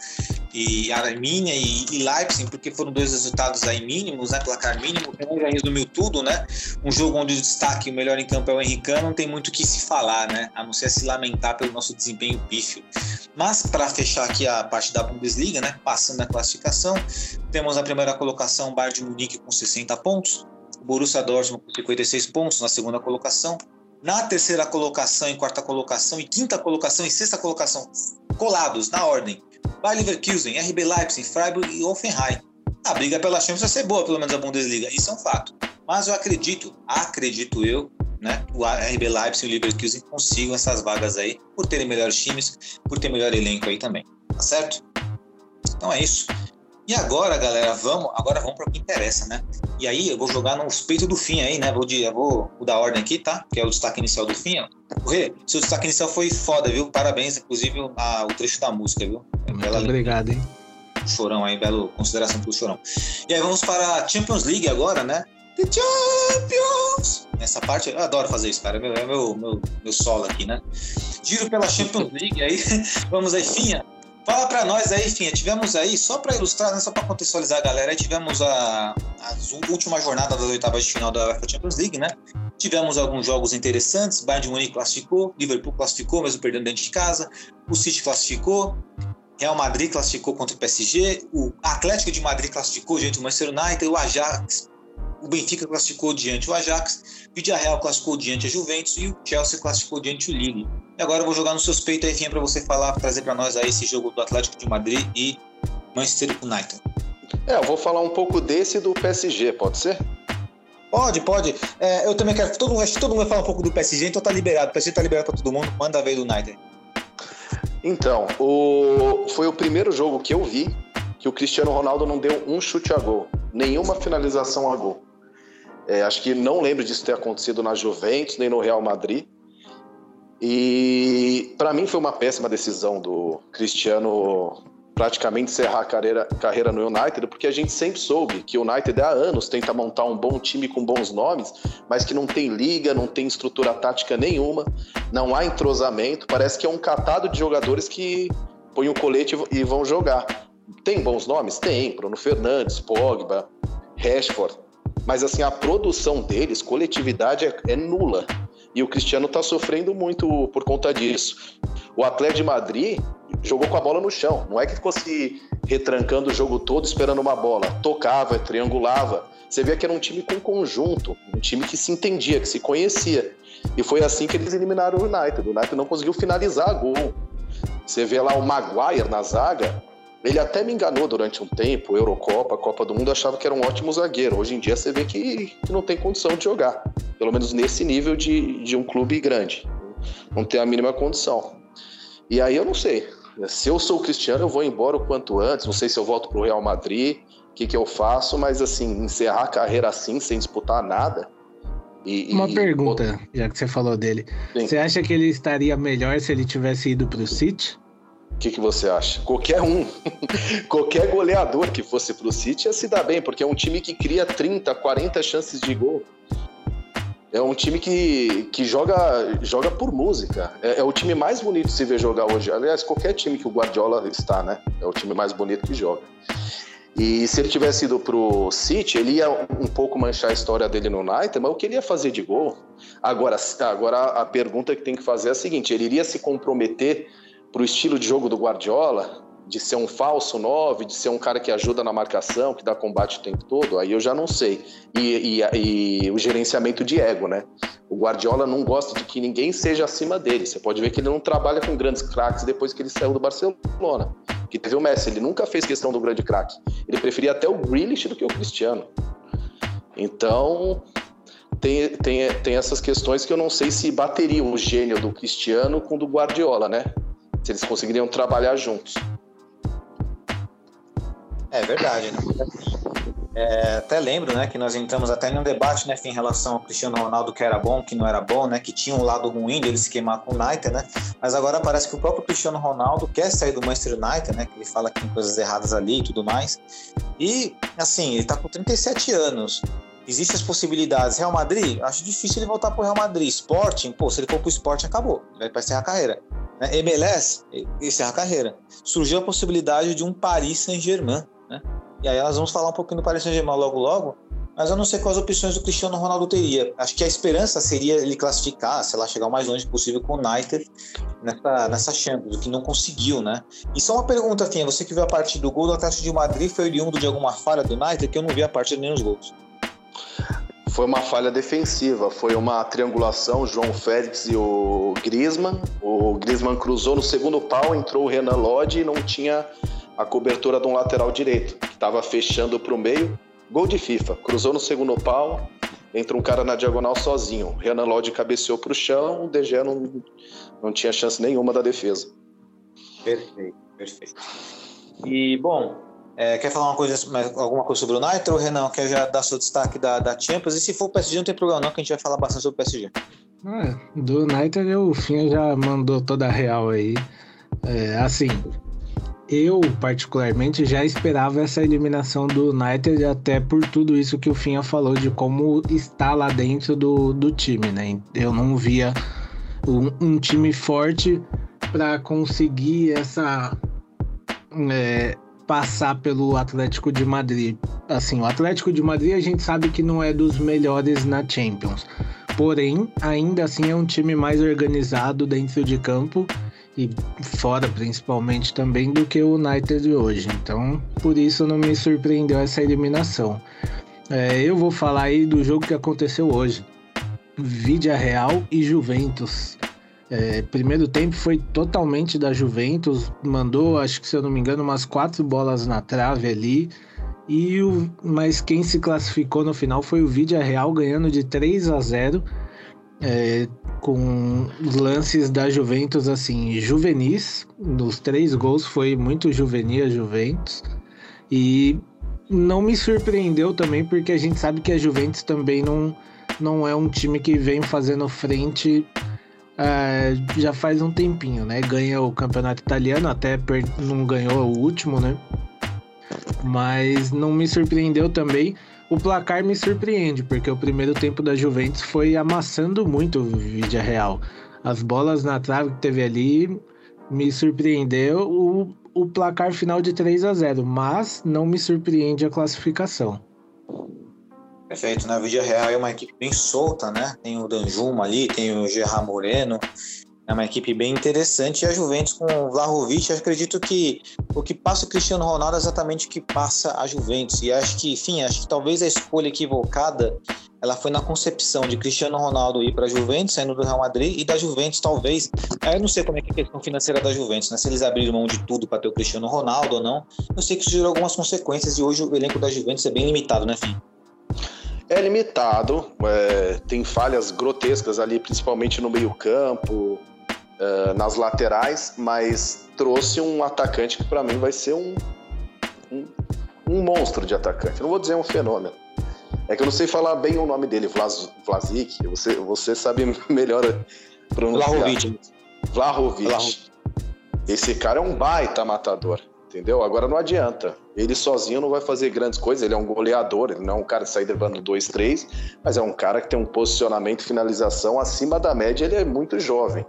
e Arminia e, e Leipzig, porque foram dois resultados aí mínimos, né? Placar mínimo. Renan já resumiu tudo, né? Um jogo onde o destaque, o melhor em campo é o Henrique, não tem muito o que se falar, né? A não ser se lamentar pelo nosso desempenho pífio. Mas para fechar aqui a parte da Bundesliga, né? Passando a classificação, temos na primeira colocação o Bayern de Munique com 60 pontos, o Borussia Dortmund com 56 pontos na segunda colocação, na terceira colocação, em quarta colocação, e quinta colocação e sexta colocação, colados na ordem. Bayer Leverkusen, RB Leipzig, Freiburg e Offenheim. A briga pela Champions vai ser boa, pelo menos a Bundesliga, isso é um fato. Mas eu acredito, acredito eu, né, o RB Leipzig e o Leverkusen consigam essas vagas aí, por terem melhores times, por ter melhor elenco aí também, tá certo? Então é isso. E agora, galera, vamos, agora vamos para o que interessa, né? E aí eu vou jogar nos peitos do fim aí, né? Vou, de, vou mudar a ordem aqui, tá? Que é o destaque inicial do fim, ó. Rê, seu destaque inicial foi foda, viu? Parabéns, inclusive, a, o trecho da música, viu? Muito Bela obrigado, hein? Chorão aí, belo consideração pro Chorão. E aí vamos para a Champions League agora, né? The Champions! Essa parte, eu adoro fazer isso, cara. É meu, é meu, meu, meu solo aqui, né? Giro pela Champions League, aí (laughs) vamos aí, Finha. Fala para nós aí, enfim, tivemos aí, só para ilustrar, né, só para contextualizar a galera, tivemos a, a última jornada das oitavas de final da UEFA Champions League, né? Tivemos alguns jogos interessantes, Bayern de Munique classificou, Liverpool classificou, mesmo perdendo dentro de casa, o City classificou, Real Madrid classificou contra o PSG, o Atlético de Madrid classificou diante do Manchester United, o Ajax o Benfica classificou diante o Ajax, o Villarreal classificou diante a Juventus. E o Chelsea classificou diante o Lille. E agora eu vou jogar no suspeito aí, para você falar, trazer para nós aí esse jogo do Atlético de Madrid e Manchester United. É, eu vou falar um pouco desse do PSG, pode ser? Pode, pode. É, eu também quero. Todo mundo, todo mundo vai falar um pouco do PSG, então tá liberado. O PSG tá liberado para todo mundo. Manda ver do United. Então, o... foi o primeiro jogo que eu vi que o Cristiano Ronaldo não deu um chute a gol, nenhuma finalização a gol. É, acho que não lembro disso ter acontecido na Juventus nem no Real Madrid. E para mim foi uma péssima decisão do Cristiano praticamente encerrar a carreira, carreira no United, porque a gente sempre soube que o United há anos tenta montar um bom time com bons nomes, mas que não tem liga, não tem estrutura tática nenhuma, não há entrosamento, parece que é um catado de jogadores que põem o colete e vão jogar. Tem bons nomes? Tem, Bruno Fernandes, Pogba, Rashford, mas assim, a produção deles, coletividade, é, é nula. E o Cristiano está sofrendo muito por conta disso. O Atlético de Madrid jogou com a bola no chão. Não é que ficou se retrancando o jogo todo esperando uma bola. Tocava, triangulava. Você vê que era um time com conjunto, um time que se entendia, que se conhecia. E foi assim que eles eliminaram o United. O United não conseguiu finalizar gol. Você vê lá o Maguire na zaga, ele até me enganou durante um tempo, Eurocopa, Copa do Mundo, achava que era um ótimo zagueiro. Hoje em dia você vê que, que não tem condição de jogar, pelo menos nesse nível de, de um clube grande. Não tem a mínima condição. E aí eu não sei. Se eu sou o Cristiano, eu vou embora o quanto antes. Não sei se eu volto para o Real Madrid, o que, que eu faço, mas assim, encerrar a carreira assim, sem disputar nada. E, Uma e... pergunta, já que você falou dele. Sim. Você acha que ele estaria melhor se ele tivesse ido para o City? O que, que você acha? Qualquer um, (laughs) qualquer goleador que fosse pro City ia se dar bem, porque é um time que cria 30, 40 chances de gol. É um time que, que joga, joga por música. É, é, o time mais bonito de se ver jogar hoje. Aliás, qualquer time que o Guardiola está, né? É o time mais bonito que joga. E se ele tivesse ido pro City, ele ia um pouco manchar a história dele no United, mas o que ele ia fazer de gol? Agora, agora a pergunta que tem que fazer é a seguinte: ele iria se comprometer para o estilo de jogo do Guardiola, de ser um falso 9, de ser um cara que ajuda na marcação, que dá combate o tempo todo, aí eu já não sei. E, e, e, o gerenciamento de ego, né? O Guardiola não gosta de que ninguém seja acima dele. Você pode ver que ele não trabalha com grandes craques depois que ele saiu do Barcelona. Que teve o Messi, ele nunca fez questão do grande craque. Ele preferia até o Grealish do que o Cristiano. Então, tem, tem, tem essas questões que eu não sei se bateriam o gênio do Cristiano com o do Guardiola, né? Se eles conseguiriam trabalhar juntos. É verdade, né? É, até lembro, né, que nós entramos até em um debate, né, em relação ao Cristiano Ronaldo que era bom, que não era bom, né, que tinha um lado ruim dele se queimar com o United, né, mas agora parece que o próprio Cristiano Ronaldo quer sair do Manchester United, né, que ele fala que tem coisas erradas ali e tudo mais, e, assim, ele tá com 37 anos, existem as possibilidades, Real Madrid, acho difícil ele voltar pro Real Madrid, Sporting, pô, se ele for pro Sporting, acabou, vai para encerrar a carreira, né, MLS, encerra a carreira, surgiu a possibilidade de um Paris Saint-Germain, né, e aí nós vamos falar um pouquinho do Paris Saint-Germain logo logo, mas eu não sei quais opções o Cristiano Ronaldo teria. Acho que a esperança seria ele classificar, sei lá, chegar o mais longe possível com o United nessa, nessa Champions, o que não conseguiu, né? E só uma pergunta, Finha, você que viu a parte do gol do Atlético de Madrid, foi oriundo de alguma falha do United, que eu não vi a parte nem os gols. Foi uma falha defensiva, foi uma triangulação, João Félix e o Griezmann. O Griezmann cruzou no segundo pau, entrou o Renan Lodge e não tinha a cobertura de um lateral direito, que estava fechando para o meio. Gol de FIFA, cruzou no segundo pau, entra um cara na diagonal sozinho. Renan Lodge cabeceou para o chão, o DG não, não tinha chance nenhuma da defesa. Perfeito, perfeito. E, bom, é, quer falar uma coisa, alguma coisa sobre o United ou Renan? Quer já dar seu destaque da, da Champions? E se for o PSG, não tem problema não, que a gente vai falar bastante sobre o PSG. É, do United, o Finha já mandou toda a real aí. É, assim, eu, particularmente, já esperava essa eliminação do United, até por tudo isso que o Finha falou de como está lá dentro do, do time, né? Eu não via um, um time forte para conseguir essa. É, passar pelo Atlético de Madrid. Assim, o Atlético de Madrid a gente sabe que não é dos melhores na Champions. Porém, ainda assim é um time mais organizado dentro de campo e fora principalmente também do que o United hoje. Então, por isso não me surpreendeu essa eliminação. É, eu vou falar aí do jogo que aconteceu hoje. Vídea Real e Juventus. É, primeiro tempo foi totalmente da Juventus, mandou, acho que se eu não me engano, umas quatro bolas na trave ali. E o, mas quem se classificou no final foi o Vídea Real ganhando de 3 a 0 é, com lances da Juventus assim, juvenis. Nos três gols foi muito juvenil a Juventus. E não me surpreendeu também, porque a gente sabe que a Juventus também não, não é um time que vem fazendo frente é, já faz um tempinho, né? Ganha o campeonato italiano, até não ganhou o último, né? Mas não me surpreendeu também o placar me surpreende, porque o primeiro tempo da Juventus foi amassando muito o Vídea Real. As bolas na trave que teve ali me surpreendeu o, o placar final de 3 a 0 mas não me surpreende a classificação. Perfeito, né? O Vídea Real é uma equipe bem solta, né? Tem o Danjuma ali, tem o Gerard Moreno, é uma equipe bem interessante. E a Juventus com o Vlahovic, acredito que o que passa o Cristiano Ronaldo é exatamente o que passa a Juventus. E acho que, enfim, acho que talvez a escolha equivocada ela foi na concepção de Cristiano Ronaldo ir para a Juventus, saindo do Real Madrid, e da Juventus, talvez. Eu não sei como é que é a questão financeira da Juventus, né? Se eles abriram mão de tudo para ter o Cristiano Ronaldo ou não. Eu sei que isso gerou algumas consequências e hoje o elenco da Juventus é bem limitado, né, Fim? É limitado, é, tem falhas grotescas ali, principalmente no meio-campo uh, nas laterais, mas trouxe um atacante que para mim vai ser um, um, um, monstro de atacante. Não vou dizer um fenômeno. É que eu não sei falar bem o nome dele, Vlas, Vlasic. Você, você sabe (laughs) melhor pronunciar. Vlahovic. Vlahovic. Esse cara é um baita matador, entendeu? Agora não adianta. Ele sozinho não vai fazer grandes coisas. Ele é um goleador, ele não é um cara de sair levando 2, 3, mas é um cara que tem um posicionamento e finalização acima da média. Ele é muito jovem.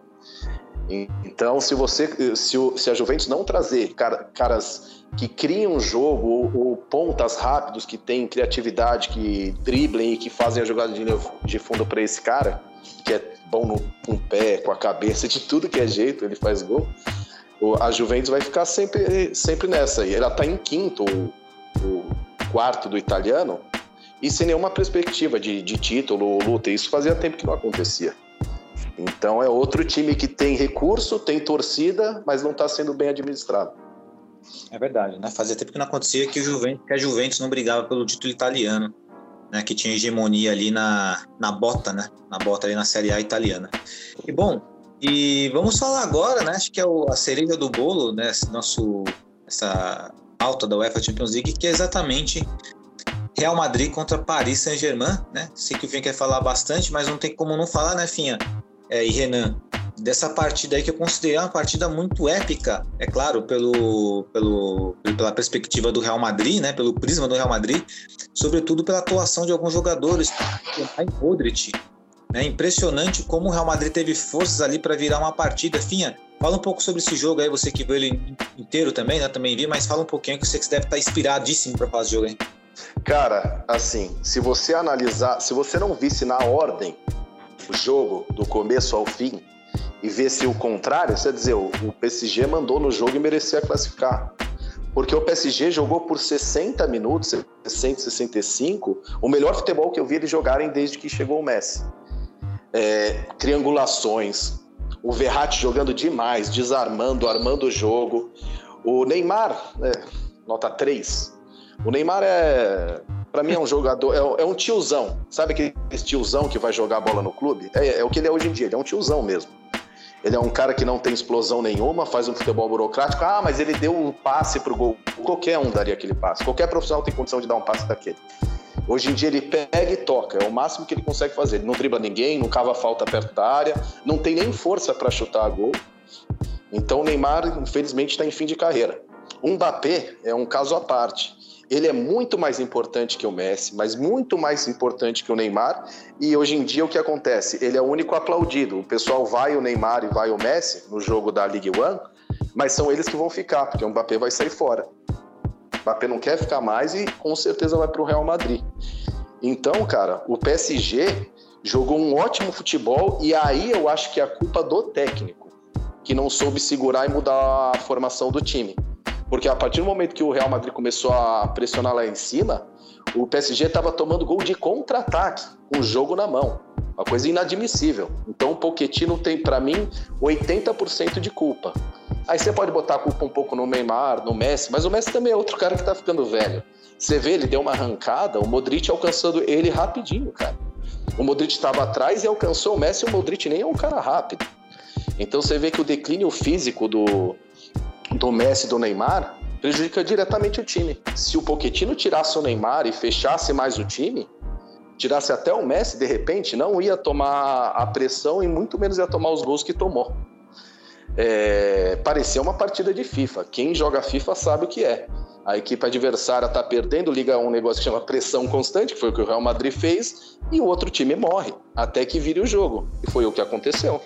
Então, se você, se, se a Juventus não trazer cara, caras que criam jogo ou, ou, pontas rápidos que têm criatividade, que driblem e que fazem a jogada de, de fundo para esse cara, que é bom no, com o pé, com a cabeça, de tudo que é jeito, ele faz gol. A Juventus vai ficar sempre, sempre nessa. E ela está em quinto, o, quarto do italiano, e sem nenhuma perspectiva de, de título ou luta. Isso fazia tempo que não acontecia. Então é outro time que tem recurso, tem torcida, mas não está sendo bem administrado. É verdade, né? Fazia tempo que não acontecia que, o Juventus, que a Juventus não brigava pelo título italiano, né? Que tinha hegemonia ali na, na bota, né? Na bota ali na Série A italiana. E bom, e vamos falar agora, né? Acho que é o, a cereja do bolo, né? Esse nosso, essa alta da UEFA Champions League, que é exatamente Real Madrid contra Paris Saint-Germain, né? Sei que o Finha quer falar bastante, mas não tem como não falar, né, Finha? É, e Renan, dessa partida aí que eu considerei uma partida muito épica, é claro, pelo, pelo, pela perspectiva do Real Madrid, né, pelo prisma do Real Madrid, sobretudo pela atuação de alguns jogadores, em Modric, né, impressionante como o Real Madrid teve forças ali para virar uma partida. Finha, fala um pouco sobre esse jogo aí, você que viu ele inteiro também, né, também vi, mas fala um pouquinho que sei que você deve estar inspiradíssimo para fazer esse jogo aí. Cara, assim, se você analisar, se você não visse na ordem o jogo do começo ao fim e visse o contrário, você ia dizer, o PSG mandou no jogo e merecia classificar. Porque o PSG jogou por 60 minutos, 60, 65, o melhor futebol que eu vi eles jogarem desde que chegou o Messi. É, triangulações, o Verratti jogando demais, desarmando, armando o jogo. O Neymar, é, nota 3, o Neymar é, para mim é um jogador, é, é, um tiozão. Sabe aquele tiozão que vai jogar bola no clube? É, é, o que ele é hoje em dia, ele é um tiozão mesmo. Ele é um cara que não tem explosão nenhuma, faz um futebol burocrático. Ah, mas ele deu um passe pro gol. Qualquer um daria aquele passe. Qualquer profissional tem condição de dar um passe daquele. Hoje em dia ele pega e toca, é o máximo que ele consegue fazer. Ele não dribla ninguém, não cava falta perto da área, não tem nem força para chutar a gol. Então o Neymar, infelizmente, está em fim de carreira. O Mbappé é um caso à parte ele é muito mais importante que o Messi, mas muito mais importante que o Neymar. E hoje em dia o que acontece? Ele é o único aplaudido. O pessoal vai o Neymar e vai o Messi no jogo da Ligue One, mas são eles que vão ficar, porque o Mbappé vai sair fora. Mbappé não quer ficar mais e com certeza vai para o Real Madrid. Então, cara, o PSG jogou um ótimo futebol e aí eu acho que é a culpa do técnico, que não soube segurar e mudar a formação do time. Porque a partir do momento que o Real Madrid começou a pressionar lá em cima, o PSG estava tomando gol de contra-ataque, com o jogo na mão. Uma coisa inadmissível. Então o Pochettino tem, para mim, 80% de culpa. Aí você pode botar a culpa um pouco no Neymar, no Messi, mas o Messi também é outro cara que tá ficando velho. Você vê, ele deu uma arrancada, o Modric alcançando ele rapidinho, cara. O Modric estava atrás e alcançou o Messi, o Modric nem é um cara rápido. Então você vê que o declínio físico do, do Messi e do Neymar prejudica diretamente o time. Se o Pochettino tirasse o Neymar e fechasse mais o time, tirasse até o Messi, de repente, não ia tomar a pressão e muito menos ia tomar os gols que tomou. É, parecia uma partida de FIFA. Quem joga FIFA sabe o que é. A equipe adversária está perdendo, liga um negócio que chama pressão constante, que foi o que o Real Madrid fez, e o outro time morre, até que vire o jogo. E foi o que aconteceu.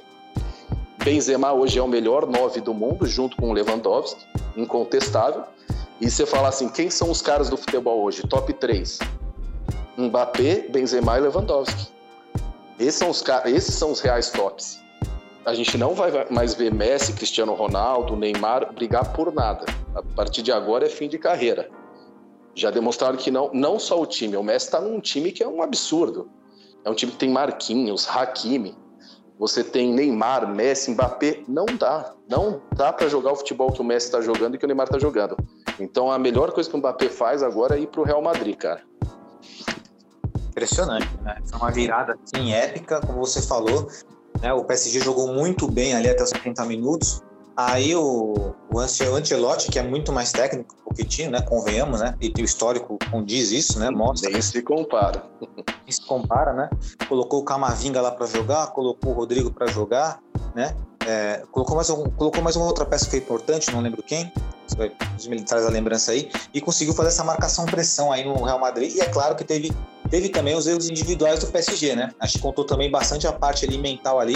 Benzema hoje é o melhor nove do mundo, junto com o Lewandowski, incontestável. E você fala assim, quem são os caras do futebol hoje? Top 3. Mbappé, Benzema e Lewandowski. Esses são os, esses são os reais tops. A gente não vai mais ver Messi, Cristiano Ronaldo, Neymar brigar por nada. A partir de agora é fim de carreira. Já demonstraram que não, não só o time, o Messi está num time que é um absurdo. É um time que tem Marquinhos, Hakimi, você tem Neymar, Messi, Mbappé, não dá. Não dá para jogar o futebol que o Messi está jogando e que o Neymar está jogando. Então a melhor coisa que o Mbappé faz agora é ir para o Real Madrid, cara. Impressionante, né? Foi uma virada assim, épica, como você falou. Né? O PSG jogou muito bem ali até os 70 minutos. Aí o, o Ancelotti, que é muito mais técnico que o Pochettino, né? Convenhamos, né? E o histórico condiz isso, né? Mostra. Nem se compara. (laughs) Nem se compara, né? Colocou o Camavinga lá para jogar, colocou o Rodrigo para jogar, né? É, colocou, mais um, colocou mais uma outra peça que foi importante, não lembro quem, os militares da lembrança aí, e conseguiu fazer essa marcação-pressão aí no Real Madrid. E é claro que teve, teve também os erros individuais do PSG, né? Acho que contou também bastante a parte ali mental ali.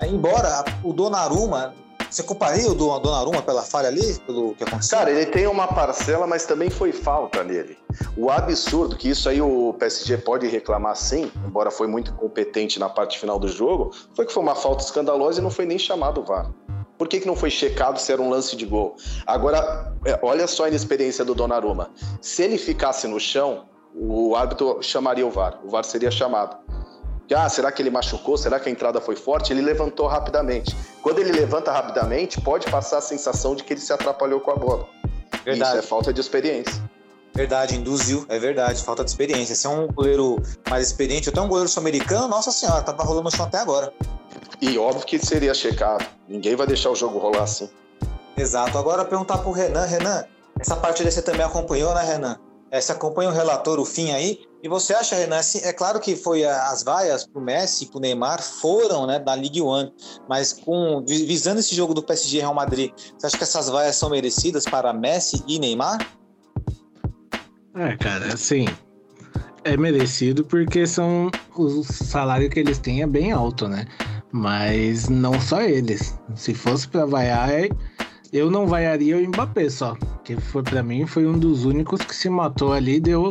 Embora o Donnarumma você culparia o Donnarumma pela falha ali, pelo que aconteceu? Cara, ele tem uma parcela, mas também foi falta nele. O absurdo, que isso aí o PSG pode reclamar sim, embora foi muito competente na parte final do jogo, foi que foi uma falta escandalosa e não foi nem chamado o VAR. Por que, que não foi checado se era um lance de gol? Agora, é, olha só a inexperiência do Donnarumma. Se ele ficasse no chão, o árbitro chamaria o VAR. O VAR seria chamado ah, será que ele machucou? Será que a entrada foi forte? Ele levantou rapidamente. Quando ele levanta rapidamente, pode passar a sensação de que ele se atrapalhou com a bola. Verdade. Isso é falta de experiência. Verdade, induziu, é verdade, falta de experiência. Se é um goleiro mais experiente, até um goleiro sul-americano, nossa senhora, tava rolando no chão até agora. E óbvio que seria checado. Ninguém vai deixar o jogo rolar assim. Exato. Agora perguntar pro Renan, Renan, essa partida você também acompanhou, né, Renan? É, você acompanha o relator, o fim aí, e você acha, Renan, assim, é claro que foi as vaias para o Messi e para o Neymar foram né, da Ligue One, mas com, visando esse jogo do PSG Real Madrid, você acha que essas vaias são merecidas para Messi e Neymar? É, cara, assim, é merecido porque são o salário que eles têm é bem alto, né? Mas não só eles. Se fosse para vaiar, eu não vaiaria o Mbappé só, que foi para mim foi um dos únicos que se matou ali, deu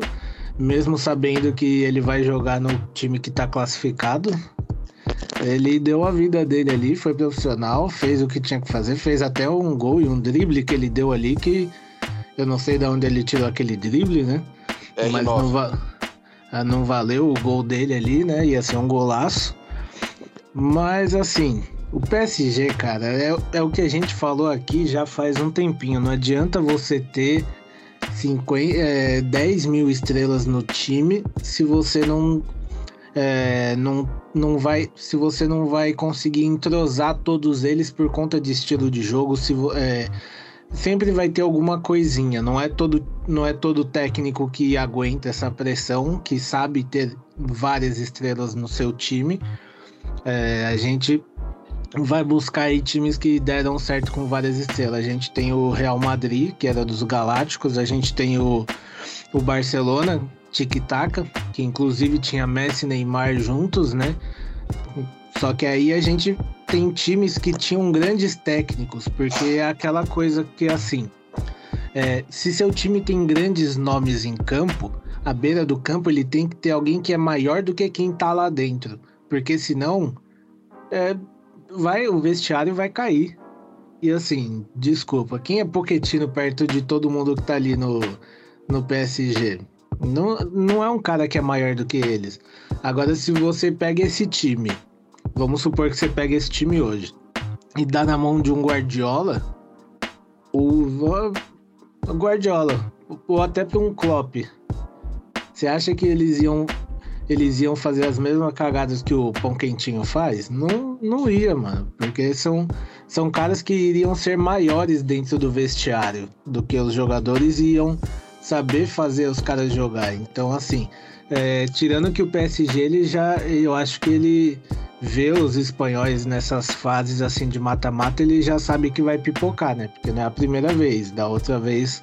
mesmo sabendo que ele vai jogar no time que tá classificado. Ele deu a vida dele ali, foi profissional, fez o que tinha que fazer, fez até um gol e um drible que ele deu ali que eu não sei de onde ele tirou aquele drible, né? É Mas não, va ah, não valeu o gol dele ali, né? Ia ser um golaço. Mas assim, o PSG, cara, é, é o que a gente falou aqui já faz um tempinho. Não adianta você ter 50, é, 10 mil estrelas no time se você não, é, não, não vai se você não vai conseguir entrosar todos eles por conta de estilo de jogo se é, sempre vai ter alguma coisinha. Não é todo não é todo técnico que aguenta essa pressão que sabe ter várias estrelas no seu time. É, a gente vai buscar aí times que deram certo com várias estrelas. A gente tem o Real Madrid, que era dos Galácticos, a gente tem o, o Barcelona, Tic Tac, que inclusive tinha Messi e Neymar juntos, né? Só que aí a gente tem times que tinham grandes técnicos, porque é aquela coisa que assim. É, se seu time tem grandes nomes em campo, à beira do campo ele tem que ter alguém que é maior do que quem tá lá dentro. Porque senão é, vai, o vestiário vai cair. E assim, desculpa, quem é Poquetino perto de todo mundo que tá ali no, no PSG? Não, não é um cara que é maior do que eles. Agora, se você pega esse time, vamos supor que você pega esse time hoje e dá na mão de um Guardiola, o, o Guardiola, ou até para um Klopp, você acha que eles iam eles iam fazer as mesmas cagadas que o Pão Quentinho faz? Não, não ia, mano. Porque são, são caras que iriam ser maiores dentro do vestiário do que os jogadores iam saber fazer os caras jogar. Então, assim, é, tirando que o PSG, ele já. Eu acho que ele vê os espanhóis nessas fases assim de mata-mata, ele já sabe que vai pipocar, né? Porque não é a primeira vez. Da outra vez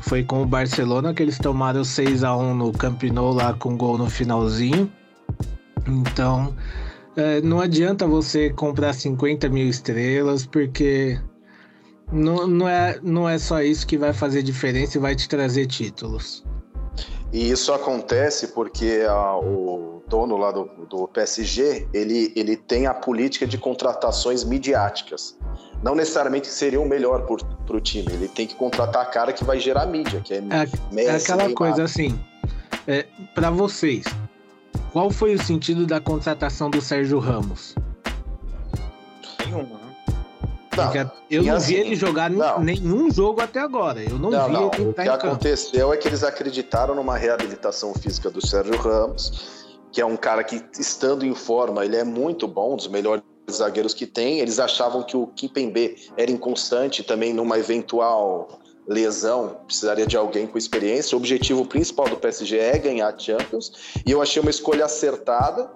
foi com o Barcelona que eles tomaram 6 a 1 no Camp Nou lá com gol no finalzinho. Então, é, não adianta você comprar 50 mil estrelas, porque não, não, é, não é só isso que vai fazer diferença e vai te trazer títulos. E isso acontece porque a, o dono lá do, do PSG, ele, ele tem a política de contratações midiáticas não necessariamente seria o melhor para o time. Ele tem que contratar a cara que vai gerar mídia, que é, é, Messi, é aquela coisa assim. É, para vocês, qual foi o sentido da contratação do Sérgio Ramos? Nenhuma. Né? Não, eu não assim, vi ele jogar não. nenhum jogo até agora. Eu não, não vi não. ele O que aconteceu é que eles acreditaram numa reabilitação física do Sérgio Ramos, que é um cara que, estando em forma, ele é muito bom, um dos melhores zagueiros que tem. Eles achavam que o Kimpembe era inconstante também numa eventual lesão, precisaria de alguém com experiência. O objetivo principal do PSG é ganhar a Champions, e eu achei uma escolha acertada,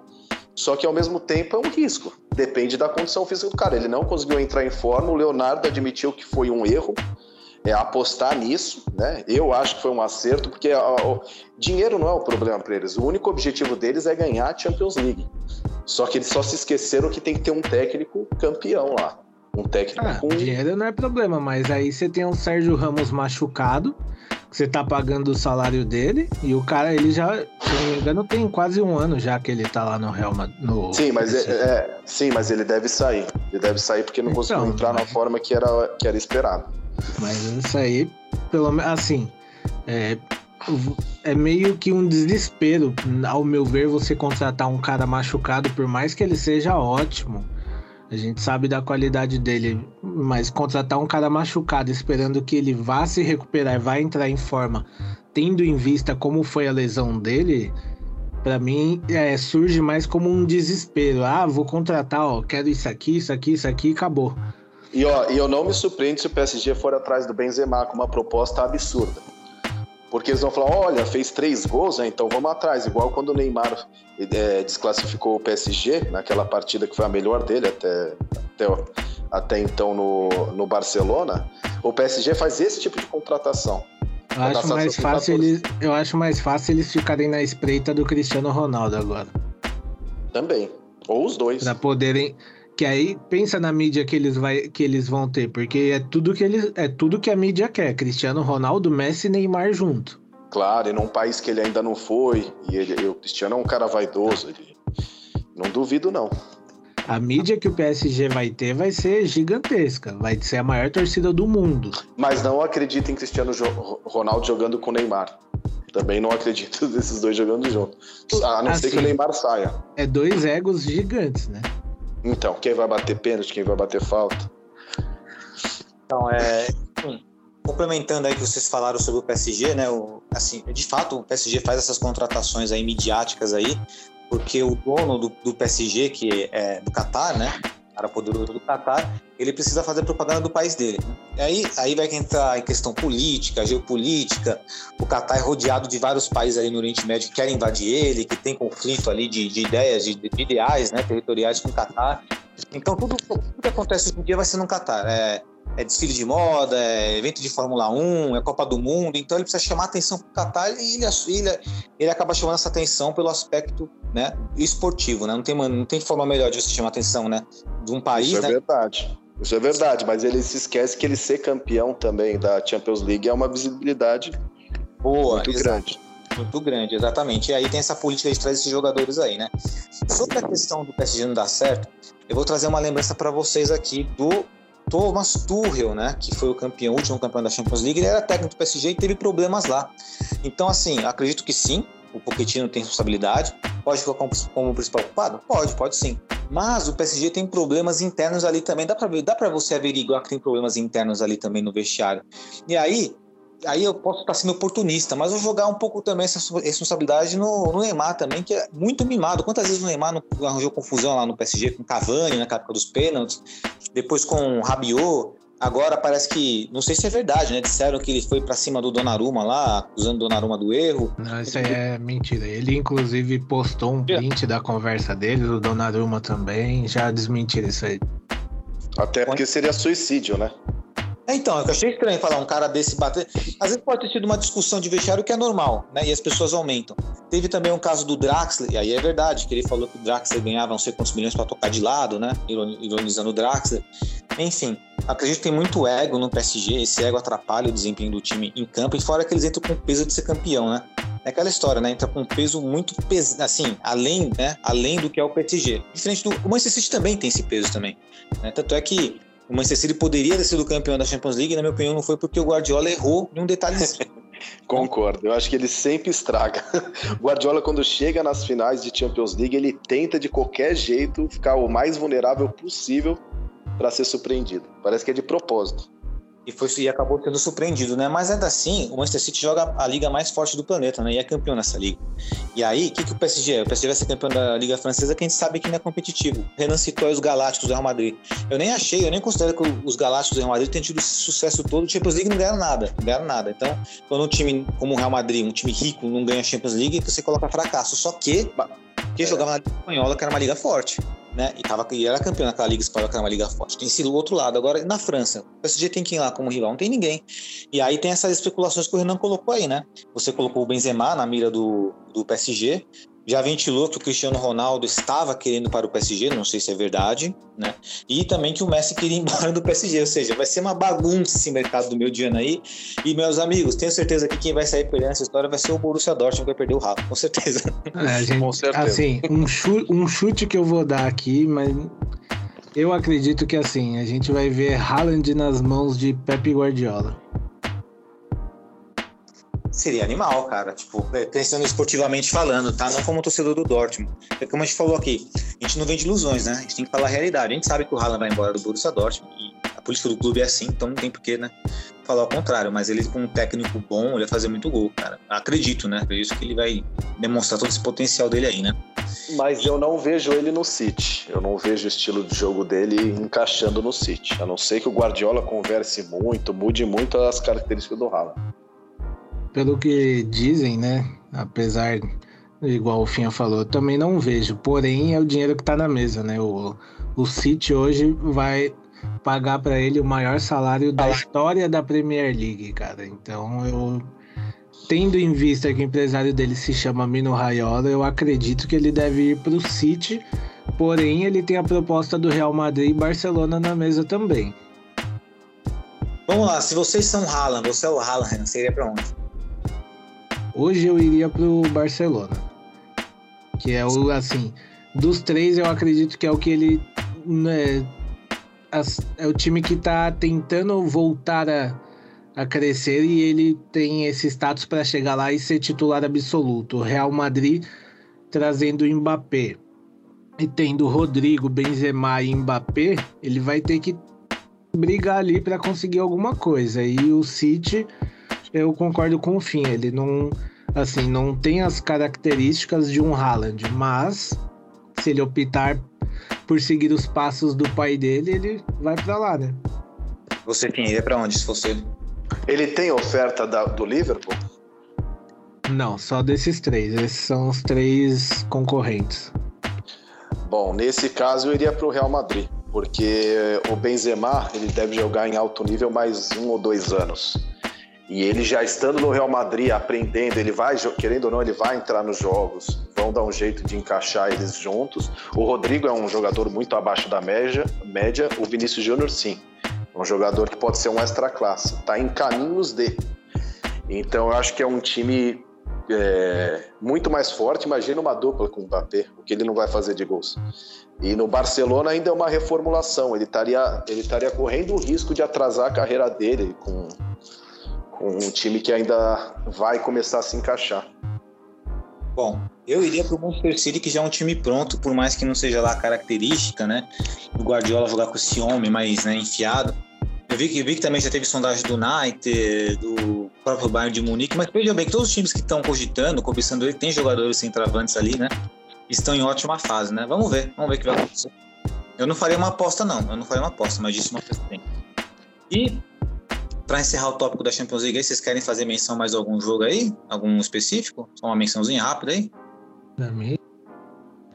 só que ao mesmo tempo é um risco. Depende da condição física do cara. Ele não conseguiu entrar em forma, o Leonardo admitiu que foi um erro. É, apostar nisso, né? Eu acho que foi um acerto, porque o dinheiro não é o problema para eles. O único objetivo deles é ganhar a Champions League. Só que eles só se esqueceram que tem que ter um técnico campeão lá. Um técnico ah, com. Dinheiro não é problema, mas aí você tem um Sérgio Ramos machucado, você tá pagando o salário dele, e o cara, ele já, se não me engano, tem quase um ano já que ele tá lá no Real no Sim, mas é, é, sim, mas ele deve sair. Ele deve sair porque não então, conseguiu entrar mas... na forma que era, que era esperado. Mas isso aí, pelo menos, assim, é, é meio que um desespero, ao meu ver, você contratar um cara machucado, por mais que ele seja ótimo. A gente sabe da qualidade dele, mas contratar um cara machucado esperando que ele vá se recuperar vá entrar em forma, tendo em vista como foi a lesão dele, para mim é, surge mais como um desespero. Ah, vou contratar, ó, quero isso aqui, isso aqui, isso aqui, acabou. E ó, e eu não me surpreendo se o PSG for atrás do Benzema com uma proposta absurda. Porque eles vão falar, olha, fez três gols, né? então vamos atrás. Igual quando o Neymar é, desclassificou o PSG, naquela partida que foi a melhor dele até, até, até então no, no Barcelona. O PSG faz esse tipo de contratação. Eu acho, mais fácil eles, eu acho mais fácil eles ficarem na espreita do Cristiano Ronaldo agora. Também. Ou os dois. Pra poderem. Que aí pensa na mídia que eles, vai, que eles vão ter, porque é tudo que eles é tudo que a mídia quer, Cristiano Ronaldo, Messi e Neymar junto. Claro, e num país que ele ainda não foi, e, ele, o Cristiano é um cara vaidoso, ele, não duvido não. A mídia que o PSG vai ter vai ser gigantesca, vai ser a maior torcida do mundo. Mas não acredito em Cristiano Ronaldo jogando com o Neymar. Também não acredito (laughs) desses dois jogando junto. A não assim, ser que o assim, Neymar saia. É dois egos gigantes, né? Então, quem vai bater pênalti, quem vai bater falta? Então, é. complementando aí que vocês falaram sobre o PSG, né? O, assim, de fato, o PSG faz essas contratações aí midiáticas aí, porque o dono do, do PSG, que é do Qatar, né? Cara poderoso do Qatar, ele precisa fazer propaganda do país dele. E aí, aí vai entrar em questão política, geopolítica. O Qatar é rodeado de vários países ali no Oriente Médio que querem invadir ele, que tem conflito ali de, de ideias, de, de, ideais né, territoriais com o Qatar. Então, tudo, tudo que acontece hoje em dia vai ser no Qatar. É, é desfile de moda, é evento de Fórmula 1, é Copa do Mundo, então ele precisa chamar atenção para o Qatar e ele, ele, ele acaba chamando essa atenção pelo aspecto né, esportivo, né? Não tem, não tem forma melhor de você chamar atenção, né? De um país. Isso é né? verdade. Isso é verdade, mas ele se esquece que ele ser campeão também da Champions League é uma visibilidade Boa, muito exato. grande. Muito grande, exatamente. E aí tem essa política de trazer esses jogadores aí, né? Sobre a questão do PSG não dar certo, eu vou trazer uma lembrança para vocês aqui do Thomas Tuchel, né, que foi o campeão, o último campeão da Champions League, ele era técnico do PSG e teve problemas lá. Então, assim, acredito que sim, o Pochettino tem responsabilidade. Pode ficar como, como principal culpado? Pode, pode sim. Mas o PSG tem problemas internos ali também. Dá para você averiguar que tem problemas internos ali também no vestiário. E aí, aí eu posso estar sendo oportunista, mas vou jogar um pouco também essa responsabilidade no, no, Neymar também, que é muito mimado. Quantas vezes o Neymar não arranjou confusão lá no PSG com Cavani na época dos pênaltis, depois com Rabiot, agora parece que, não sei se é verdade, né? Disseram que ele foi para cima do Donnarumma lá, acusando o Donnarumma do erro. Não, isso aí é mentira. Ele inclusive postou um print da conversa dele, do Donnarumma também, já desmentiram isso aí. Até porque seria suicídio, né? É, então, eu achei estranho falar um cara desse bater. Às vezes pode ter sido uma discussão de vestiário que é normal, né? E as pessoas aumentam. Teve também um caso do Draxler, e aí é verdade, que ele falou que o Draxler ganhava não sei quantos milhões para tocar de lado, né? Ironizando o Draxler. Enfim, acredito que tem muito ego no PSG, esse ego atrapalha o desempenho do time em campo, e fora que eles entram com o peso de ser campeão, né? É aquela história, né? Entra com um peso muito pesado, assim, além, né? Além do que é o PSG. Diferente do. O Manchester City também tem esse peso também. Né? Tanto é que o Manchester City poderia ter sido campeão da Champions League, na minha opinião, não foi porque o Guardiola errou em um detalhe. (laughs) Concordo, eu acho que ele sempre estraga. O Guardiola, quando chega nas finais de Champions League, ele tenta de qualquer jeito ficar o mais vulnerável possível para ser surpreendido. Parece que é de propósito e, foi, e acabou sendo surpreendido, né? Mas ainda assim, o Manchester City joga a liga mais forte do planeta, né? E é campeão nessa liga. E aí, o que, que o PSG é? O PSG vai ser campeão da Liga Francesa, que a gente sabe que não é competitivo. Renan citou os Galácticos do Real Madrid. Eu nem achei, eu nem considero que os Galácticos do Real Madrid tenham tido esse sucesso todo. O Champions League não ganharam nada, não ganharam nada. Então, quando um time como o Real Madrid, um time rico, não ganha a Champions League, você coloca fracasso. Só que, que jogava na Liga Espanhola, que era uma liga forte né? E, tava, e era campeão naquela liga espanhola, que era uma liga forte. Tem esse outro lado. Agora, na França, o PSG tem quem lá como rival? Não tem ninguém. E aí tem essas especulações que o Renan colocou aí, né? Você colocou o Benzema na mira do, do PSG, já ventilou que o Cristiano Ronaldo estava querendo para o PSG, não sei se é verdade, né? E também que o Messi queria ir (laughs) embora do PSG, ou seja, vai ser uma bagunça esse mercado do meu dia aí. E meus amigos, tenho certeza que quem vai sair perdendo essa história vai ser o Borussia Dortmund que vai perder o rabo, com certeza. É, gente, com certeza. Assim, um chute, um chute que eu vou dar aqui, mas eu acredito que assim, a gente vai ver Haaland nas mãos de Pep Guardiola. Seria animal, cara. Tipo, é, pensando esportivamente falando, tá? Não como torcedor do Dortmund. É como a gente falou aqui, a gente não vende ilusões, né? A gente tem que falar a realidade. A gente sabe que o Haaland vai embora do Borussia Dortmund e a política do clube é assim, então não tem porquê, né? Falar o contrário. Mas ele com um técnico bom, ele vai fazer muito gol, cara. Acredito, né? isso que ele vai demonstrar todo esse potencial dele aí, né? Mas eu não vejo ele no City. Eu não vejo o estilo de jogo dele encaixando no City. A não ser que o Guardiola converse muito, mude muito as características do Haaland. Pelo que dizem, né? Apesar, igual o Finha falou, também não vejo. Porém, é o dinheiro que tá na mesa, né? O, o City hoje vai pagar para ele o maior salário da história da Premier League, cara. Então eu tendo em vista que o empresário dele se chama Mino Raiola, eu acredito que ele deve ir para o City. Porém, ele tem a proposta do Real Madrid e Barcelona na mesa também. Vamos lá, se vocês são Haaland, você é o Haaland, iria para onde? Hoje eu iria pro Barcelona. Que é o, assim, dos três eu acredito que é o que ele. Né, é o time que tá tentando voltar a, a crescer e ele tem esse status para chegar lá e ser titular absoluto. Real Madrid trazendo o Mbappé e tendo Rodrigo, Benzema e Mbappé, ele vai ter que brigar ali para conseguir alguma coisa. E o City, eu concordo com o fim, ele não assim, não tem as características de um Haaland, mas se ele optar por seguir os passos do pai dele, ele vai para lá, né? Você iria para onde se fosse ele? Ele tem oferta da, do Liverpool? Não, só desses três. Esses são os três concorrentes. Bom, nesse caso eu iria para o Real Madrid porque o Benzema ele deve jogar em alto nível mais um ou dois anos. E ele já estando no Real Madrid, aprendendo, ele vai, querendo ou não, ele vai entrar nos jogos, vão dar um jeito de encaixar eles juntos. O Rodrigo é um jogador muito abaixo da média, média. o Vinícius Júnior sim. É um jogador que pode ser um extra classe, está em caminhos de. Então eu acho que é um time é, muito mais forte. Imagina uma dupla com o Mbappé, o que ele não vai fazer de gols. E no Barcelona ainda é uma reformulação. Ele estaria ele estaria correndo o risco de atrasar a carreira dele com, com um time que ainda vai começar a se encaixar. Bom, eu iria para o Manchester City, que já é um time pronto, por mais que não seja lá a característica, né? Do Guardiola jogar com esse homem mais né, enfiado. Eu vi que, vi que também já teve sondagem do United, do próprio Bayern de Munique, mas veja bem que todos os times que estão cogitando, cobiçando ele, tem jogadores centravantes ali, né? Estão em ótima fase, né? Vamos ver, vamos ver o que vai acontecer. Eu não faria uma aposta, não. Eu não faria uma aposta, mas disse uma coisa. E, para encerrar o tópico da Champions League, vocês querem fazer menção mais algum jogo aí? Algum específico? Só uma mençãozinha rápida aí? Pra mim.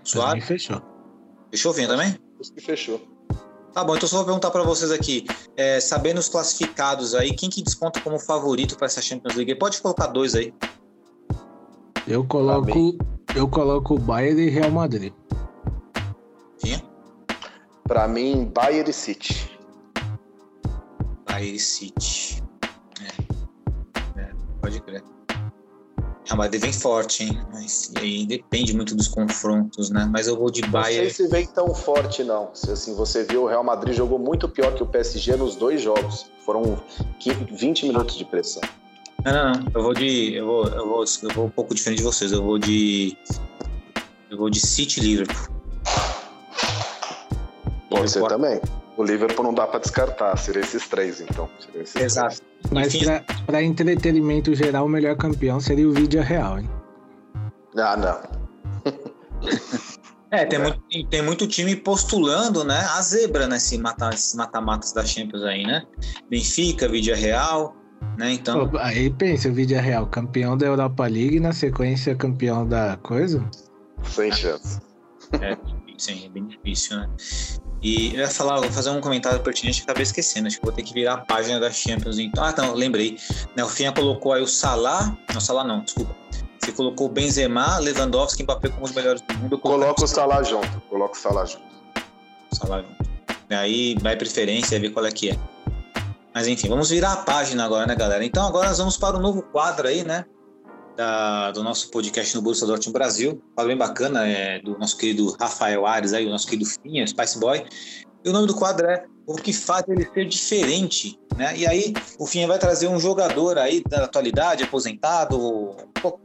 Suave? Fechou. Fechou, Vinha, também? Acho que fechou. Tá bom, então só vou perguntar para vocês aqui, é, sabendo os classificados aí, quem que desconta como favorito para essa Champions League? Pode colocar dois aí. Eu coloco, eu coloco Bayern e Real Madrid. Tinha? Para mim, Bayern e City. E City. É. é. pode crer. Real Madrid vem forte, hein? Mas e aí depende muito dos confrontos, né? Mas eu vou de Bayern. Não sei se vem tão forte, não. Se assim, você viu, o Real Madrid jogou muito pior que o PSG nos dois jogos. Foram 20 minutos de pressão. Não, não, não. Eu vou de. Eu vou, eu vou, eu vou um pouco diferente de vocês. Eu vou de. Eu vou de City Liverpool. Pode ser também. O Liverpool não dá para descartar, seria esses três, então. Esses Exato. Três. Mas para entretenimento geral, o melhor campeão seria o vídeo real, hein? Ah, não. é, tem, é. Muito, tem muito time postulando, né? A zebra nesses mata-matas da Champions aí, né? Benfica, vídeo real, né? Então. Pô, aí pensa, o vídeo real, campeão da Europa League e na sequência campeão da coisa? Sem chance. É, sim, é bem difícil, né? E eu ia falar, vou fazer um comentário pertinente que acabei esquecendo. Acho que vou ter que virar a página da Champions. Então. Ah, não, lembrei. Né, o Finha colocou aí o Salah. Não, Salah não, desculpa. Você colocou Benzema, Lewandowski e Mbappé como os melhores do mundo. Coloca o Salah junto. Coloca o Salah junto. Salah junto. Aí vai preferência, ver qual é que é. Mas enfim, vamos virar a página agora, né, galera? Então agora nós vamos para o novo quadro aí, né? Da, do nosso podcast no Bolsa Dortmund Brasil. Fala bem bacana, é do nosso querido Rafael Ares, aí, o nosso querido Finha, Spice Boy. E o nome do quadro é O que faz ele ser diferente, né? E aí o Finha vai trazer um jogador aí da atualidade, aposentado,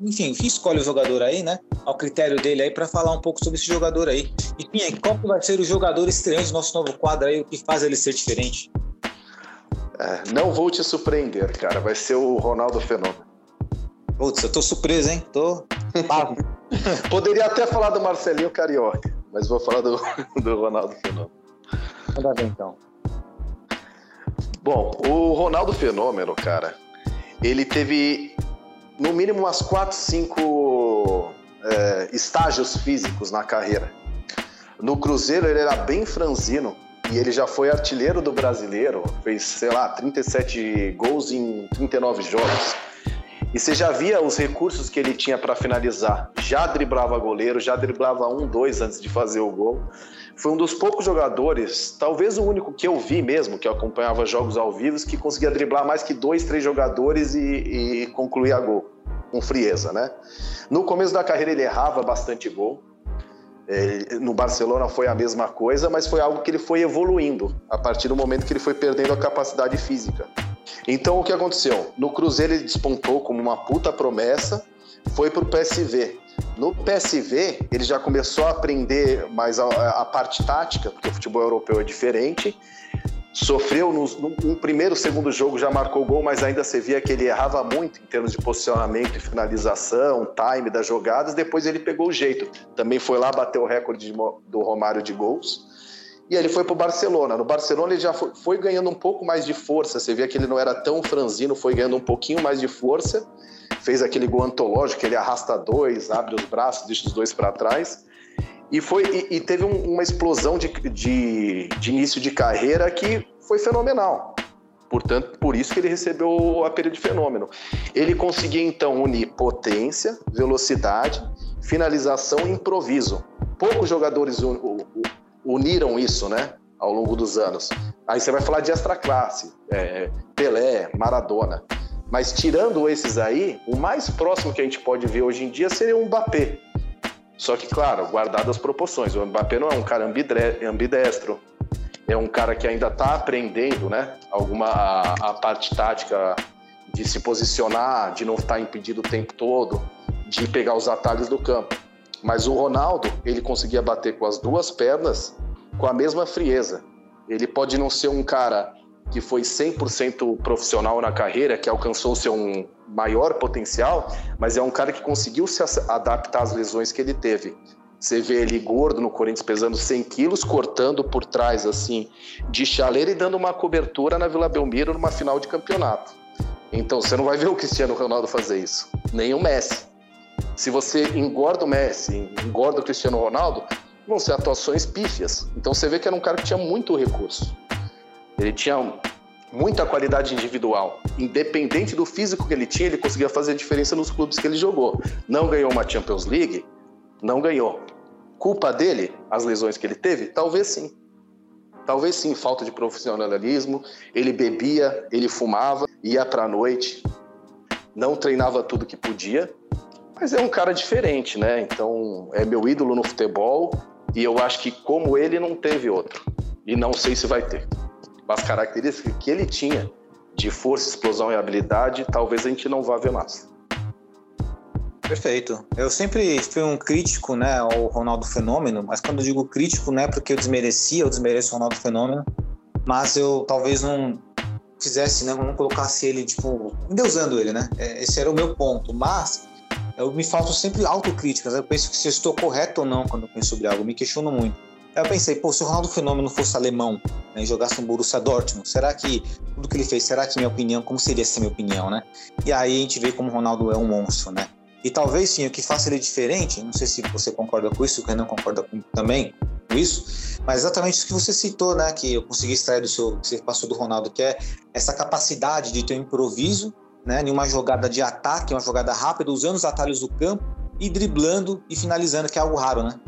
enfim, escolhe o jogador aí, né? Ao critério dele aí para falar um pouco sobre esse jogador aí. E Finha, qual que vai ser o jogador estreante do nosso novo quadro aí, o que faz ele ser diferente? É, não vou te surpreender, cara. Vai ser o Ronaldo Fenômeno. Putz, eu tô surpreso, hein? Tô. (laughs) Poderia até falar do Marcelinho Carioca, mas vou falar do, (laughs) do Ronaldo Fenômeno. Manda bem, então. Bom, o Ronaldo Fenômeno, cara, ele teve no mínimo umas 4, 5 é, estágios físicos na carreira. No Cruzeiro ele era bem franzino e ele já foi artilheiro do brasileiro, fez, sei lá, 37 gols em 39 jogos. E você já via os recursos que ele tinha para finalizar. Já driblava goleiro, já driblava um, dois antes de fazer o gol. Foi um dos poucos jogadores, talvez o único que eu vi mesmo, que acompanhava jogos ao vivo, que conseguia driblar mais que dois, três jogadores e, e concluir a gol com frieza, né? No começo da carreira ele errava bastante gol. É, no Barcelona foi a mesma coisa, mas foi algo que ele foi evoluindo a partir do momento que ele foi perdendo a capacidade física. Então o que aconteceu? No Cruzeiro ele despontou como uma puta promessa, foi pro PSV. No PSV ele já começou a aprender mais a, a parte tática, porque o futebol europeu é diferente. Sofreu no, no, primeiro, segundo jogo já marcou gol, mas ainda você via que ele errava muito em termos de posicionamento e finalização, time das jogadas. Depois ele pegou o jeito. Também foi lá, bateu o recorde de, do Romário de gols e ele foi para o Barcelona. No Barcelona ele já foi, foi, ganhando um pouco mais de força. Você via que ele não era tão franzino, foi ganhando um pouquinho mais de força. Fez aquele gol antológico, ele arrasta dois, abre os braços, deixa os dois para trás. E, foi, e, e teve um, uma explosão de, de, de início de carreira que foi fenomenal. Portanto, por isso que ele recebeu o apelido de fenômeno. Ele conseguia então unir potência, velocidade, finalização e improviso. Poucos jogadores uniram isso, né? Ao longo dos anos. Aí você vai falar de extra classe, é, Pelé, Maradona. Mas tirando esses aí, o mais próximo que a gente pode ver hoje em dia seria o Mbappé. Só que, claro, guardado as proporções. O Mbappé não é um cara ambidestro, é um cara que ainda está aprendendo, né? Alguma a, a, parte tática de se posicionar, de não estar impedido o tempo todo, de pegar os atalhos do campo. Mas o Ronaldo, ele conseguia bater com as duas pernas com a mesma frieza. Ele pode não ser um cara que foi 100% profissional na carreira, que alcançou seu um maior potencial, mas é um cara que conseguiu se adaptar às lesões que ele teve. Você vê ele gordo no Corinthians pesando 100 quilos, cortando por trás assim de chaleira e dando uma cobertura na Vila Belmiro numa final de campeonato. Então você não vai ver o Cristiano Ronaldo fazer isso, nem o Messi. Se você engorda o Messi, engorda o Cristiano Ronaldo, vão ser atuações pífias. Então você vê que era um cara que tinha muito recurso. Ele tinha muita qualidade individual. Independente do físico que ele tinha, ele conseguia fazer diferença nos clubes que ele jogou. Não ganhou uma Champions League? Não ganhou. Culpa dele, as lesões que ele teve? Talvez sim. Talvez sim, falta de profissionalismo. Ele bebia, ele fumava, ia para a noite, não treinava tudo que podia mas é um cara diferente, né? Então é meu ídolo no futebol e eu acho que como ele não teve outro. E não sei se vai ter. As características que ele tinha de força, explosão e habilidade, talvez a gente não vá ver mais. Perfeito. Eu sempre fui um crítico, né, ao Ronaldo Fenômeno, mas quando eu digo crítico, não é porque eu desmerecia, eu desmereço o Ronaldo Fenômeno, mas eu talvez não fizesse, né, não colocasse ele, tipo, endeusando ele, né? É, esse era o meu ponto. Mas eu me faço sempre autocríticas. Eu penso que se eu estou correto ou não quando eu penso sobre algo, eu me questiono muito. Eu pensei, pô, se o Ronaldo Fenômeno fosse alemão né, e jogasse no Borussia Dortmund, será que tudo que ele fez, será que minha opinião, como seria essa minha opinião, né? E aí a gente vê como o Ronaldo é um monstro, né? E talvez sim, o que faça ele diferente, não sei se você concorda com isso, o Renan concorda com, também com isso, mas exatamente isso que você citou, né? Que eu consegui extrair do seu, que você passou do Ronaldo, que é essa capacidade de ter um improviso né, em uma jogada de ataque, uma jogada rápida, usando os atalhos do campo e driblando e finalizando, que é algo raro, né?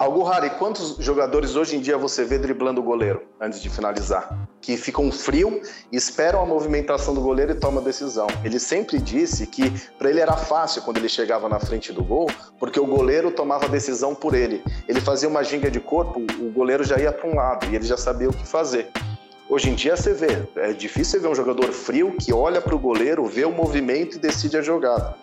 Algo raro. E quantos jogadores hoje em dia você vê driblando o goleiro antes de finalizar? Que ficam frio, esperam a movimentação do goleiro e tomam a decisão. Ele sempre disse que para ele era fácil quando ele chegava na frente do gol, porque o goleiro tomava a decisão por ele. Ele fazia uma ginga de corpo, o goleiro já ia para um lado e ele já sabia o que fazer. Hoje em dia você vê, é difícil você ver um jogador frio que olha para o goleiro, vê o movimento e decide a jogada.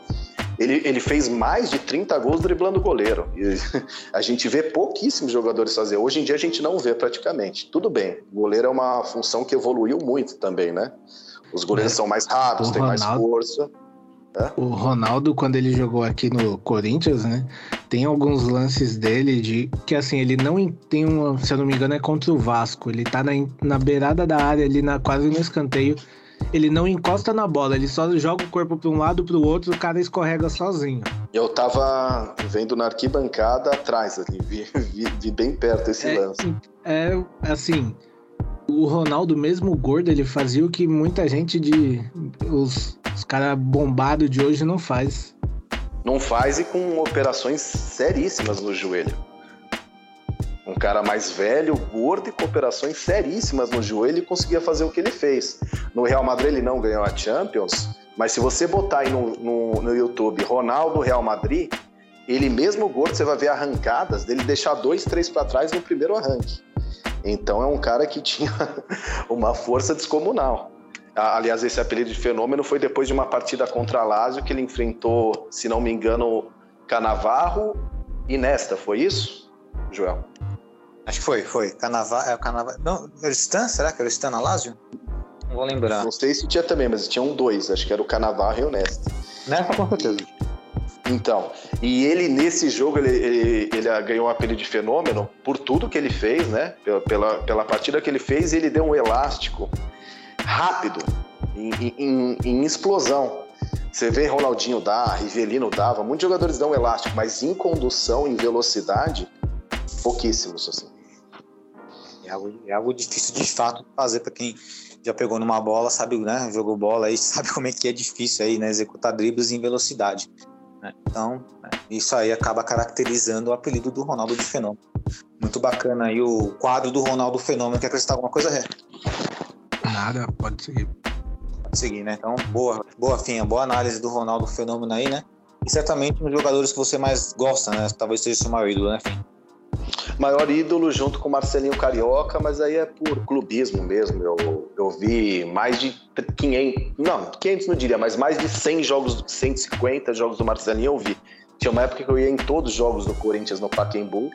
Ele, ele fez mais de 30 gols driblando o goleiro. E (laughs) a gente vê pouquíssimos jogadores fazer. Hoje em dia a gente não vê praticamente. Tudo bem, o goleiro é uma função que evoluiu muito também, né? Os goleiros é. são mais rápidos, têm mais força. É? O Ronaldo, quando ele jogou aqui no Corinthians, né? Tem alguns lances dele de que assim, ele não tem um, se eu não me engano, é contra o Vasco. Ele tá na, na beirada da área ali, na, quase no escanteio. ele não encosta na bola, ele só joga o corpo para um lado para o outro, o cara escorrega sozinho. Eu tava vendo na arquibancada atrás ali, vi, vi, vi bem perto esse é, lance. É assim, o Ronaldo, mesmo gordo, ele fazia o que muita gente de. Os, os caras bombados de hoje não faz. Não faz e com operações seríssimas no joelho. Um cara mais velho, gordo e com operações seríssimas no joelho e conseguia fazer o que ele fez. No Real Madrid ele não ganhou a Champions, mas se você botar aí no, no, no YouTube Ronaldo Real Madrid, ele mesmo gordo, você vai ver arrancadas dele deixar dois, três para trás no primeiro arranque. Então é um cara que tinha (laughs) uma força descomunal. Aliás, esse apelido de fenômeno foi depois de uma partida contra a Lazio que ele enfrentou, se não me engano, Canavarro e Nesta, foi isso, Joel? Acho que foi, foi. Canavarro, é o Canavarro. Não? Será que era o Stan na Lazio? Não vou lembrar. Não sei se tinha também, mas tinham dois, acho que era o Canavarro e o Nesta. Nesta com certeza. Então, e ele nesse jogo ele, ele, ele, ganhou o apelido de fenômeno por tudo que ele fez, né? Pela, pela, pela partida que ele fez, ele deu um elástico rápido, em, em, em explosão. Você vê Ronaldinho dá, Rivelino dava, muitos jogadores dão elástico, mas em condução, em velocidade, pouquíssimos assim. É algo, é algo difícil de fato fazer para quem já pegou numa bola, sabe, né? Jogou bola aí, (laughs) sabe como é que é difícil aí, né? Executar dribles em velocidade. Né? Então, né, isso aí acaba caracterizando o apelido do Ronaldo de Fenômeno. Muito bacana aí o quadro do Ronaldo Fenômeno. Quer acrescentar alguma coisa, Ré? Nada, pode seguir. Pode seguir, né? Então, boa, boa, Finha, boa análise do Ronaldo Fenômeno aí, né? E certamente um dos jogadores que você mais gosta, né? Talvez seja o seu maior ídolo, né, Finha? maior ídolo junto com Marcelinho Carioca, mas aí é por clubismo mesmo. Eu, eu vi mais de 500, não, 500 não diria, mas mais de 100 jogos, 150 jogos do Marcelinho eu vi. Tinha uma época que eu ia em todos os jogos do Corinthians no Pacaembu,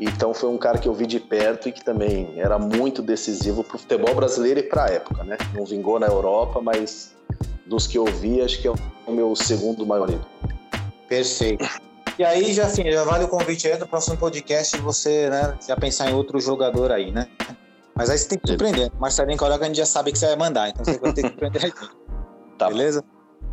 então foi um cara que eu vi de perto e que também era muito decisivo para o futebol brasileiro e para a época, né? Não vingou na Europa, mas dos que eu vi, acho que é o meu segundo maior ídolo. Perfeito. E aí, já, assim, já vale o convite aí do próximo podcast você, né, já pensar em outro jogador aí, né? Mas aí você tem que surpreender. Marcelinho Carioca a gente já sabe que você vai mandar, então você vai ter que surpreender aí. Tá. Beleza?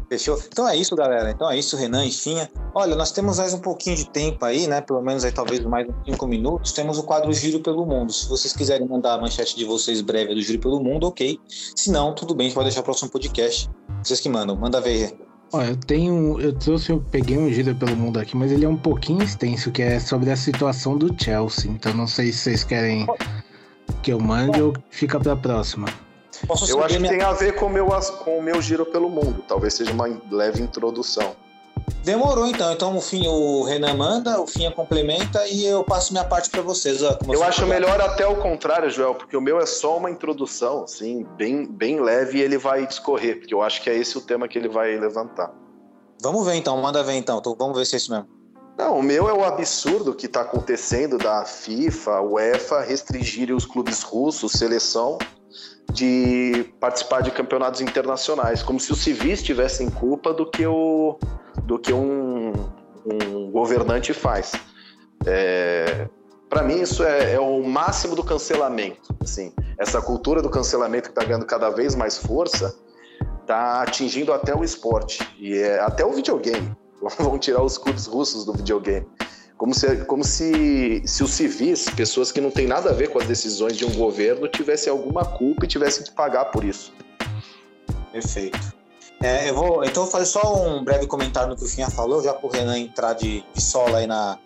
Fechou? Então é isso, galera. Então é isso, Renan, enfim. Olha, nós temos mais um pouquinho de tempo aí, né? Pelo menos aí talvez mais uns 5 minutos. Temos o quadro Giro pelo Mundo. Se vocês quiserem mandar a manchete de vocês breve do Giro pelo Mundo, ok. Se não, tudo bem, a gente pode deixar o próximo podcast. Vocês que mandam. Manda ver. Ó, eu tenho. Eu trouxe, eu peguei um giro pelo mundo aqui, mas ele é um pouquinho extenso, que é sobre a situação do Chelsea. Então não sei se vocês querem que eu mande ou fica pra próxima. Posso eu acho que minha... tem a ver com o, meu, com o meu giro pelo mundo. Talvez seja uma leve introdução. Demorou então. Então, o fim, o Renan manda, o Finha complementa e eu passo minha parte para vocês. Ó, eu acho melhor até o contrário, Joel, porque o meu é só uma introdução, assim, bem, bem leve e ele vai discorrer, porque eu acho que é esse o tema que ele vai levantar. Vamos ver então, manda ver então. então vamos ver se é isso mesmo. Não, o meu é o absurdo que está acontecendo da FIFA, UEFA restringirem os clubes russos, seleção, de participar de campeonatos internacionais, como se os civis tivessem culpa do que, o, do que um, um governante faz. É, para mim isso é, é, o máximo do cancelamento. Assim, essa cultura do cancelamento que está ganhando cada vez mais força está atingindo até o esporte e é, até o videogame. (laughs) Vão tirar os clubes russos do videogame. Como se, como se, se os civis, pessoas que não têm nada a ver com as decisões de um governo, tivessem alguma culpa e tivessem que pagar por isso. Perfeito. É, eu vou, então, vou fazer só um breve comentário no que o Finha falou, já para o Renan entrar de, de solo aí na.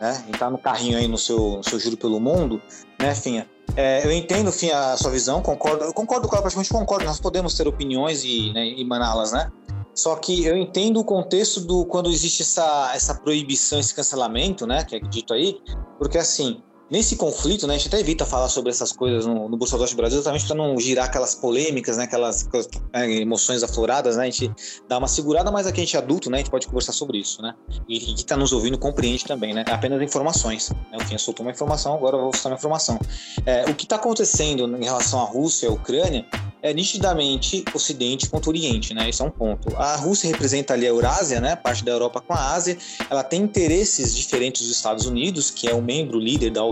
Né, entrar no carrinho aí no seu, no seu giro pelo mundo, né, Finha? É, eu entendo, Finha, a sua visão, concordo, eu concordo com ela, praticamente concordo, nós podemos ter opiniões e, né, emaná-las, né? Só que eu entendo o contexto do quando existe essa, essa proibição, esse cancelamento, né, que é dito aí, porque assim, nesse conflito, né, a gente até evita falar sobre essas coisas no, no Bolsonaro do Brasil, exatamente para não girar aquelas polêmicas, né, aquelas, aquelas é, emoções afloradas, né, a gente dá uma segurada, mas aqui a gente é adulto, né, a gente pode conversar sobre isso, né, e quem está nos ouvindo compreende também, né, apenas informações, né, o Finha soltou uma informação, agora eu vou soltar uma informação. É, o que está acontecendo em relação à Rússia e à Ucrânia é nitidamente Ocidente contra Oriente, né? Isso é um ponto. A Rússia representa ali a Eurásia, né? Parte da Europa com a Ásia. Ela tem interesses diferentes dos Estados Unidos, que é o membro líder da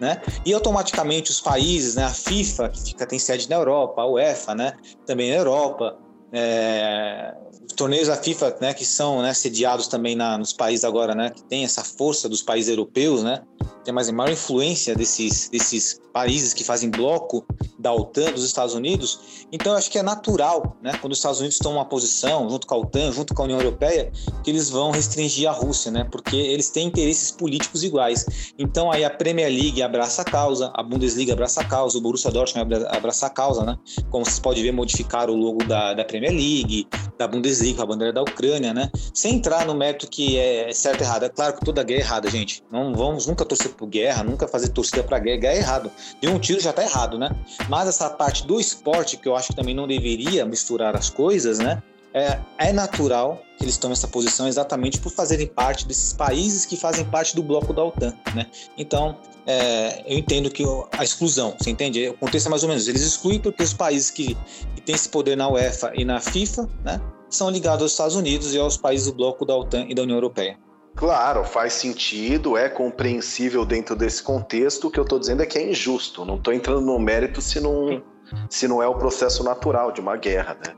né? E automaticamente os países, né? A FIFA, que fica, tem sede na Europa, a UEFA, né? Também na Europa. É, torneios da FIFA, né, que são né, sediados também na, nos países agora, né, que tem essa força dos países europeus, né, tem mais maior influência desses, desses países que fazem bloco da OTAN, dos Estados Unidos. Então, eu acho que é natural, né, quando os Estados Unidos tomam uma posição, junto com a OTAN, junto com a União Europeia, que eles vão restringir a Rússia, né, porque eles têm interesses políticos iguais. Então, aí a Premier League abraça a causa, a Bundesliga abraça a causa, o Borussia Dortmund abraça a causa, né, como vocês podem ver, modificar o logo da, da Premier League, da Bundesliga, a bandeira da Ucrânia, né, sem entrar no mérito que é certo e errado. É claro que toda guerra é errada, gente. Não vamos nunca torcer por guerra, nunca fazer torcida para guerra, guerra é errado. De um tiro já tá errado, né? Mas essa parte do esporte, que eu acho que também não deveria misturar as coisas, né? É, é natural que eles tomem essa posição exatamente por fazerem parte desses países que fazem parte do bloco da OTAN, né? Então, é, eu entendo que a exclusão, você entende? É mais ou menos, eles excluem porque os países que, que têm esse poder na UEFA e na FIFA, né, são ligados aos Estados Unidos e aos países do bloco da OTAN e da União Europeia. Claro, faz sentido, é compreensível dentro desse contexto. O que eu estou dizendo é que é injusto. Não estou entrando no mérito se não, se não é o processo natural de uma guerra, né?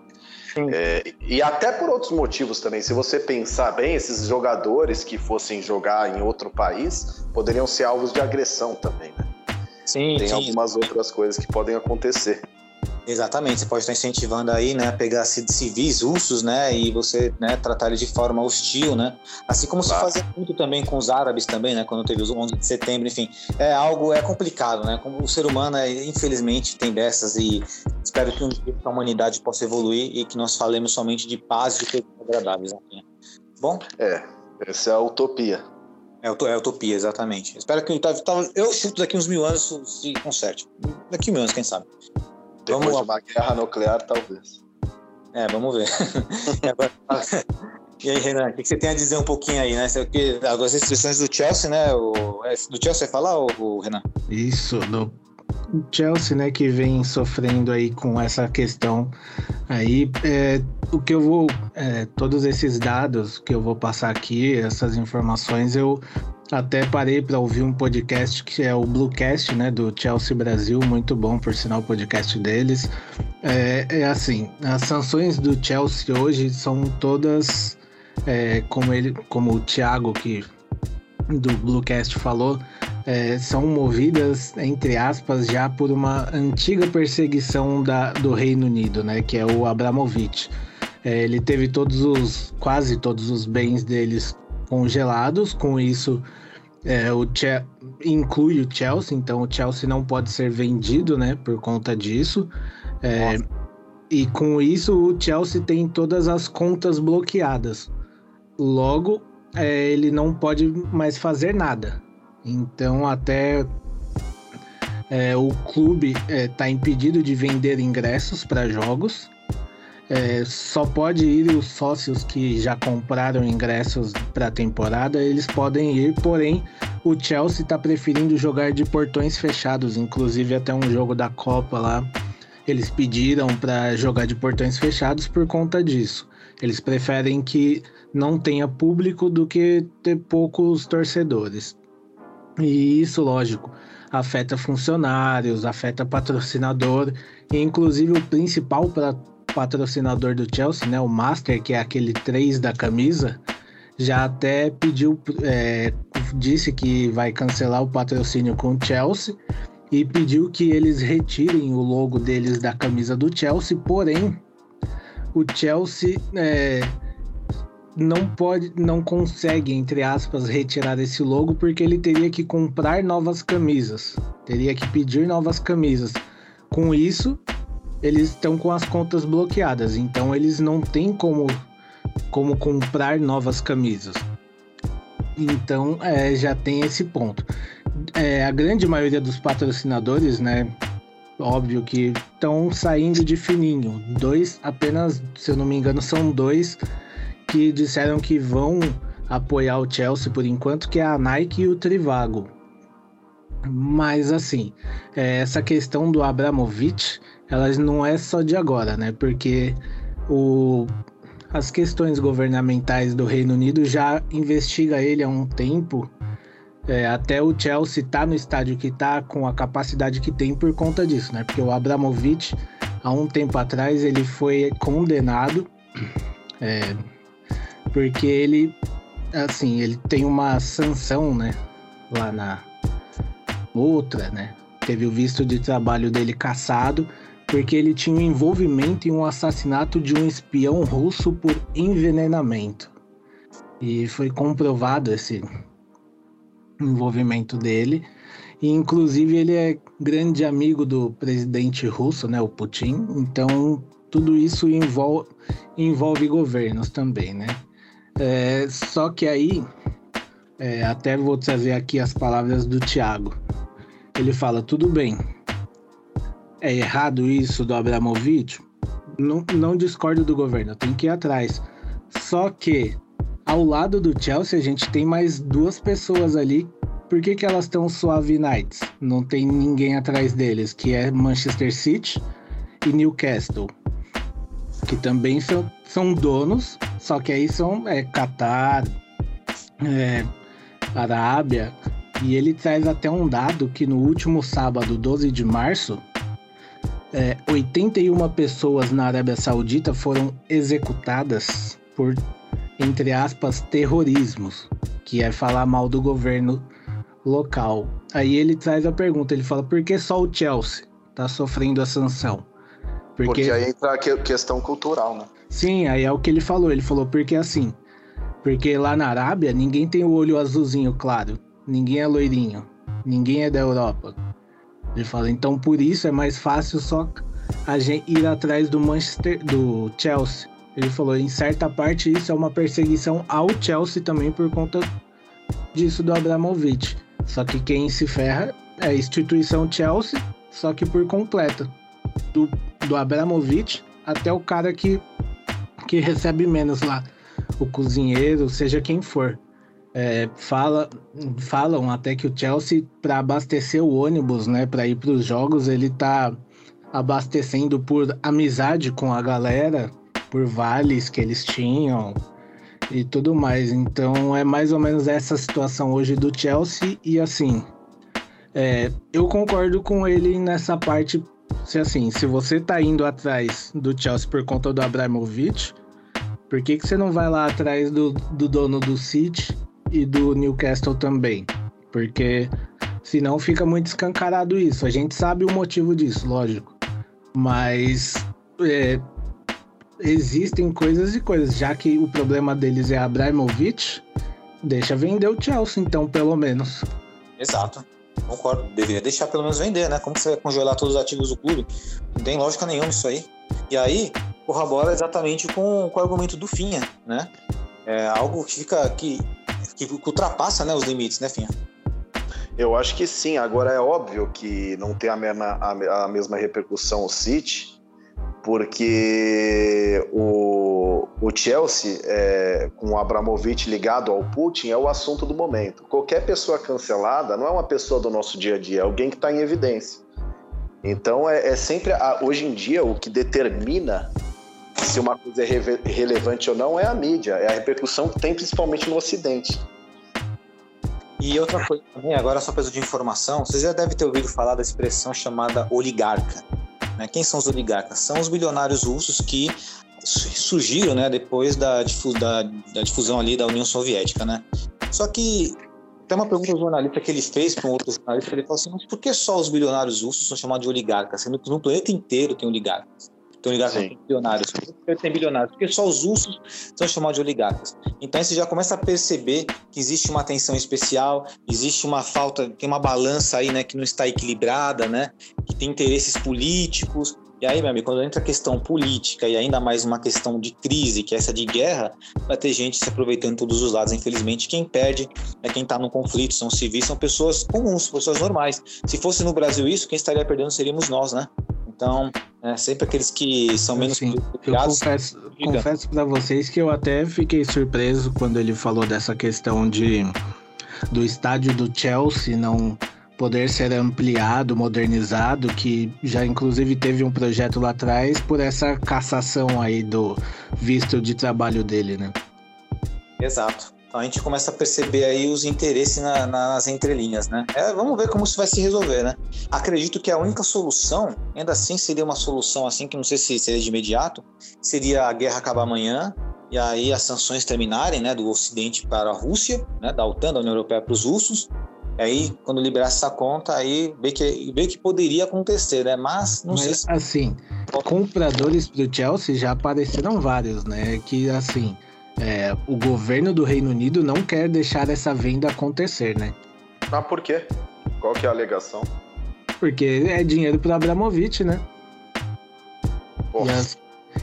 É, e até por outros motivos também. Se você pensar bem, esses jogadores que fossem jogar em outro país poderiam ser alvos de agressão também, né? Sim, Tem sim. algumas outras coisas que podem acontecer. Exatamente, você pode estar incentivando aí, né, a pegar civis russos, né, e você, né, tratar eles de forma hostil, né, assim como Claro. se fazia muito também com os árabes também, né, quando teve os 11 de setembro, enfim, é algo, é complicado, né, como o ser humano, é, infelizmente, tem dessas e espero que um dia a humanidade possa evoluir e que nós falemos somente de paz e de coisas agradáveis aqui. Bom, É, essa é a utopia. é, é utopia, exatamente. Espero que, tá- eu chuto daqui uns mil anos se conserte. Daqui mil anos, quem sabe. Depois Vamos de uma guerra nuclear, talvez. É, vamos ver. (laughs) E agora- e aí, Renan, o que você tem a dizer um pouquinho aí, né? Você- que- Agora as restrições do Chelsea, né? O, é, do Chelsea vai falar, o, o Renan? Isso, do Chelsea, né, que vem sofrendo aí com essa questão aí. É, o que eu vou, é, todos esses dados que eu vou passar aqui, essas informações, eu até parei para ouvir um podcast que é o Bluecast, né, do Chelsea Brasil, muito bom, por sinal, o podcast deles. É, é assim, as sanções do Chelsea hoje são todas, é, como ele, como o Thiago que do Bluecast falou, é, são movidas, entre aspas, já por uma antiga perseguição da, do Reino Unido, né? Que é o Abramovich. É, ele teve todos os, quase todos os bens deles congelados, com isso é, o Che- inclui o Chelsea, então o Chelsea não pode ser vendido, né? Por conta disso. É, e com isso o Chelsea tem todas as contas bloqueadas. Logo, é, ele não pode mais fazer nada. Então, até é, o clube está impedido de vender ingressos para jogos. É, só pode ir os sócios que já compraram ingressos para a temporada, eles podem ir, porém o Chelsea está preferindo jogar de portões fechados, inclusive até um jogo da Copa lá, eles pediram para jogar de portões fechados por conta disso. Eles preferem que não tenha público do que ter poucos torcedores. E isso, lógico, afeta funcionários, afeta patrocinador, e inclusive o principal patrocinador do Chelsea, né, o Master, que é aquele 3 da camisa, já até pediu, é, disse que vai cancelar o patrocínio com o Chelsea e pediu que eles retirem o logo deles da camisa do Chelsea, porém o Chelsea é, não pode, não consegue, entre aspas, retirar esse logo porque ele teria que comprar novas camisas, teria que pedir novas camisas. Com isso, eles estão com as contas bloqueadas, então eles não têm como, como comprar novas camisas. Então é, já tem esse ponto. É, a grande maioria dos patrocinadores, né? Óbvio que estão saindo de fininho. Dois, apenas, se eu não me engano, são dois que disseram que vão apoiar o Chelsea por enquanto, que é a Nike e o Trivago. Mas assim, é, essa questão do Abramovich elas não é só de agora, né? Porque o, as questões governamentais do Reino Unido já investiga ele há um tempo. É, até o Chelsea tá no estádio que tá com a capacidade que tem por conta disso, né? Porque o Abramovich, há um tempo atrás, ele foi condenado é, porque ele, assim, ele tem uma sanção, né? Lá na outra, né? Teve o visto de trabalho dele cassado porque ele tinha um envolvimento em um assassinato de um espião russo por envenenamento. E foi comprovado esse envolvimento dele. E, inclusive, ele é grande amigo do presidente russo, né, o Putin. Então, tudo isso envolve, envolve governos também, né? É, só que aí, é, até vou trazer aqui as palavras do Tiago. Ele fala: tudo bem, é errado isso do Abramovich? Não, não discordo do governo, tem que ir atrás. Só que ao lado do Chelsea a gente tem mais duas pessoas ali. Por que, que elas estão suave nights? Não tem ninguém atrás deles, que é Manchester City e Newcastle. Que também são, são donos, só que aí são é, Qatar, é, Arábia. E ele traz até um dado que no último sábado, 12 de março, é, 81 pessoas na Arábia Saudita foram executadas por, entre aspas, terrorismos, que é falar mal do governo local. Aí ele traz a pergunta, ele fala, por que só o Chelsea está sofrendo a sanção? Porque... porque aí entra a questão cultural, né? Sim, aí é o que ele falou. Ele falou, porque assim, porque lá na Arábia ninguém tem o olho azulzinho claro, ninguém é loirinho, ninguém é da Europa. Ele fala, então por isso é mais fácil só a gente ir atrás do Manchester, do Chelsea. Ele falou, em certa parte isso é uma perseguição ao Chelsea também por conta disso do Abramovich. Só que quem se ferra é a instituição Chelsea, só que por completa. Do, do Abramovich até o cara que, que recebe menos lá. O cozinheiro, seja quem for. É, fala, falam até que o Chelsea, para abastecer o ônibus, né, para ir para os jogos, ele tá abastecendo por amizade com a galera, por vales que eles tinham e tudo mais. Então é mais ou menos essa situação hoje do Chelsea e assim, é, eu concordo com ele nessa parte. Se assim, se você tá indo atrás do Chelsea por conta do Abramovich, por que, que você não vai lá atrás do, do dono do City e do Newcastle também, porque senão fica muito escancarado isso. A gente sabe o motivo disso, lógico, mas é, existem coisas e coisas. Já que o problema deles é Abramovich, deixa vender o Chelsea, então, pelo menos. Exato. Concordo. Deveria deixar pelo menos vender, né? Como você vai congelar todos os ativos do clube? Não tem lógica nenhuma isso aí. E aí, corrobora exatamente com, com o argumento do Finha, né? É algo que fica que que ultrapassa né, os limites, né, Finha? Eu acho que sim. Agora é óbvio que não tem a mesma, a, a mesma repercussão o City, porque o, o Chelsea, é, com o Abramovich ligado ao Putin, é o assunto do momento. Qualquer pessoa cancelada não é uma pessoa do nosso dia a dia, é alguém que está em evidência. Então é, é sempre, a, hoje em dia, o que determina se uma coisa é relevante ou não é a mídia, é a repercussão que tem principalmente no Ocidente. E outra coisa também, agora só peso de informação, vocês já devem ter ouvido falar da expressão chamada oligarca. Né? Quem são os oligarcas? São os bilionários russos que surgiram né, depois da, da, da difusão ali da União Soviética. Né? Só que tem uma pergunta do jornalista que ele fez para um outro jornalista, ele falou assim, mas por que só os bilionários russos são chamados de oligarcas, sendo que no planeta inteiro tem oligarcas? Tem oligarcas Sim. bilionários. Por que tem bilionários? Porque só os russos são chamados de oligarcas. Então você já começa a perceber que existe uma atenção especial, existe uma falta, tem uma balança aí, né, que não está equilibrada, né, que tem interesses políticos. E aí, meu amigo, quando entra a questão política e ainda mais uma questão de crise, que é essa de guerra, vai ter gente se aproveitando de todos os lados. Infelizmente, quem perde é quem está no conflito, são civis, são pessoas comuns, pessoas normais. Se fosse no Brasil isso, quem estaria perdendo seríamos nós, né? Então, é, sempre aqueles que são menos assim, Eu confesso, confesso para vocês que eu até fiquei surpreso quando ele falou dessa questão de do estádio do Chelsea não poder ser ampliado, modernizado, que já inclusive teve um projeto lá atrás por essa cassação aí do visto de trabalho dele, né? Exato. Então a gente começa a perceber aí os interesses na, nas entrelinhas, né? É, vamos ver como isso vai se resolver, né? Acredito que a única solução, ainda assim seria uma solução assim, que não sei se seria de imediato, seria a guerra acabar amanhã e aí as sanções terminarem, né, do Ocidente para a Rússia, né, da OTAN, da União Europeia para os russos, aí quando liberasse essa conta, aí bem que, bem que poderia acontecer, né, mas não Mas, sei se... assim, compradores para o Chelsea já apareceram vários, né, que assim, é, o governo do Reino Unido não quer deixar essa venda acontecer, né, Mas por quê? Qual que é a alegação? porque é dinheiro para Abramovich, né, E, as-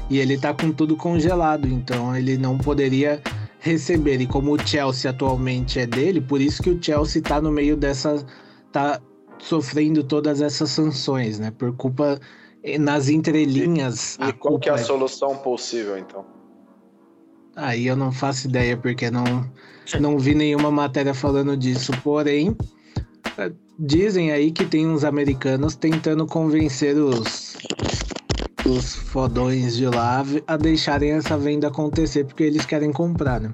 e ele tá com tudo congelado, então ele não poderia receber. E como o Chelsea atualmente é dele, por isso que o Chelsea tá no meio dessa. tá sofrendo todas essas sanções, né? Por culpa. eh, Nas entrelinhas. e qual que é a culpa solução possível, então? Aí eu não faço ideia, porque não, não vi nenhuma matéria falando disso. Porém, dizem aí que tem uns americanos tentando convencer os, os fodões de lá a deixarem essa venda acontecer, porque eles querem comprar, né?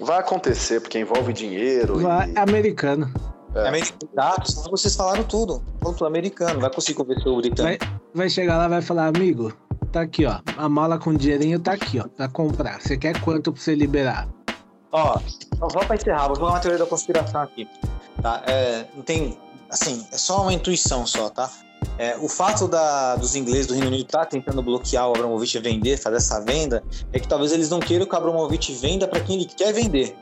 Vai acontecer, porque envolve dinheiro Vai, e... americano. É americano, senão vocês falaram tudo. Tudo americano, vai conseguir convencer o britânico. Vai chegar lá e vai falar, amigo, tá aqui, ó. A mala com dinheirinho tá aqui, ó, pra comprar. Você quer quanto pra você liberar? Ó, só pra encerrar, vou jogar uma teoria da conspiração aqui. Tá? É, não tem. Assim, é só uma intuição só, tá? É, o fato da, dos ingleses do Reino Unido estar tentando bloquear o Abramovich vender, fazer essa venda, é que talvez eles não queiram que o Abramovich venda para quem ele quer vender.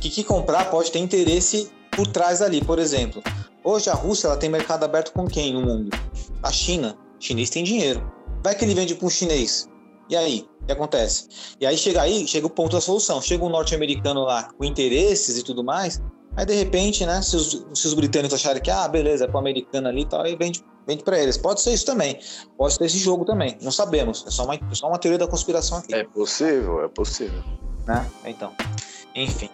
Que que comprar pode ter interesse por trás ali, por exemplo. Hoje a Rússia ela tem mercado aberto com quem no mundo? A China. O chinês tem dinheiro. Vai que ele vende para um chinês. E aí? O que acontece? E aí chega aí, chega o ponto da solução. Chega um norte-americano lá com interesses e tudo mais. Aí de repente, né, se os, se os britânicos acharem que, ah, beleza, é pro americano ali e tal, aí vende, vende para eles. Pode ser isso também. Pode ser esse jogo também. Não sabemos. É só uma, é só uma teoria da conspiração aqui É possível, é possível. né? Então, enfim.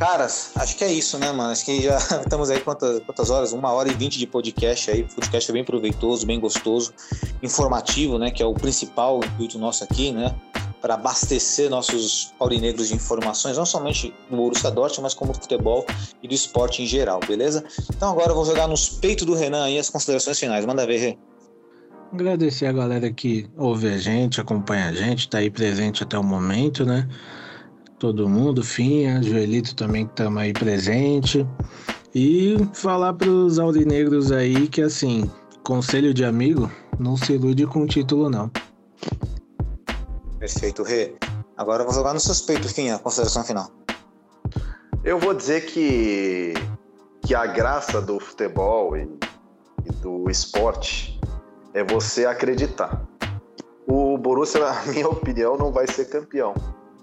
Caras, acho que é isso, né, mano? Acho que já (laughs) estamos aí quantas, quantas horas? Uma hora e vinte de podcast aí. O podcast é bem proveitoso, bem gostoso, informativo, né? Que é o principal intuito nosso aqui, né? Para abastecer nossos aurinegros de informações, não somente no Borussia Dortmund, mas como do futebol e do esporte em geral, beleza? Então agora eu vou jogar nos peitos do Renan aí as considerações finais. Manda ver, Rê. Agradecer a galera que ouve a gente, acompanha a gente, tá aí presente até o momento, né? Todo mundo, Finha, Joelito também que estamos aí presente. E falar pros aurinegros aí que, assim, conselho de amigo, não se ilude com o título, não. Perfeito, Rê. Agora eu vou jogar no seus peitos, Finha, consideração final. Eu vou dizer que, que a graça do futebol e, e do esporte é você acreditar. O Borussia, na (laughs) minha opinião, não vai ser campeão.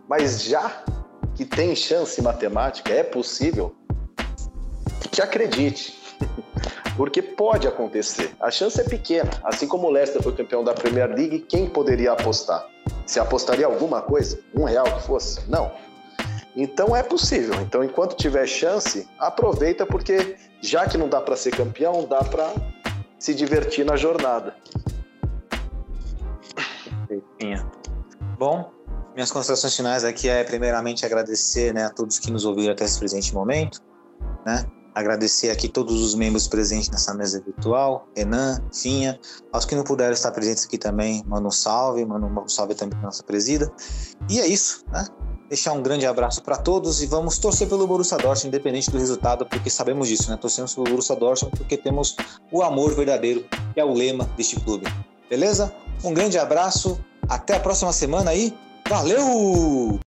Mas já que tem chance matemática, é possível, que acredite. (laughs) Porque pode acontecer. A chance é pequena. Assim como o Leicester foi campeão da Premier League, quem poderia apostar? Se apostaria alguma coisa? Um real que fosse? Não. Então é possível. Então, enquanto tiver chance, aproveita, porque já que não dá para ser campeão, dá para se divertir na jornada. Bom, minhas considerações finais aqui é primeiramente agradecer né, a todos que nos ouviram até esse presente momento, né? Agradecer aqui todos os membros presentes nessa mesa virtual, Renan, Finha, aos que não puderam estar presentes aqui também, mano um salve, mano um salve também para nossa presida. E é isso, né? Deixar um grande abraço para todos e vamos torcer pelo Borussia Dortmund, independente do resultado, porque sabemos disso, né? Torcemos pelo Borussia Dortmund porque temos o amor verdadeiro, que é o lema deste clube. Beleza? Um grande abraço, até a próxima semana aí. Valeu!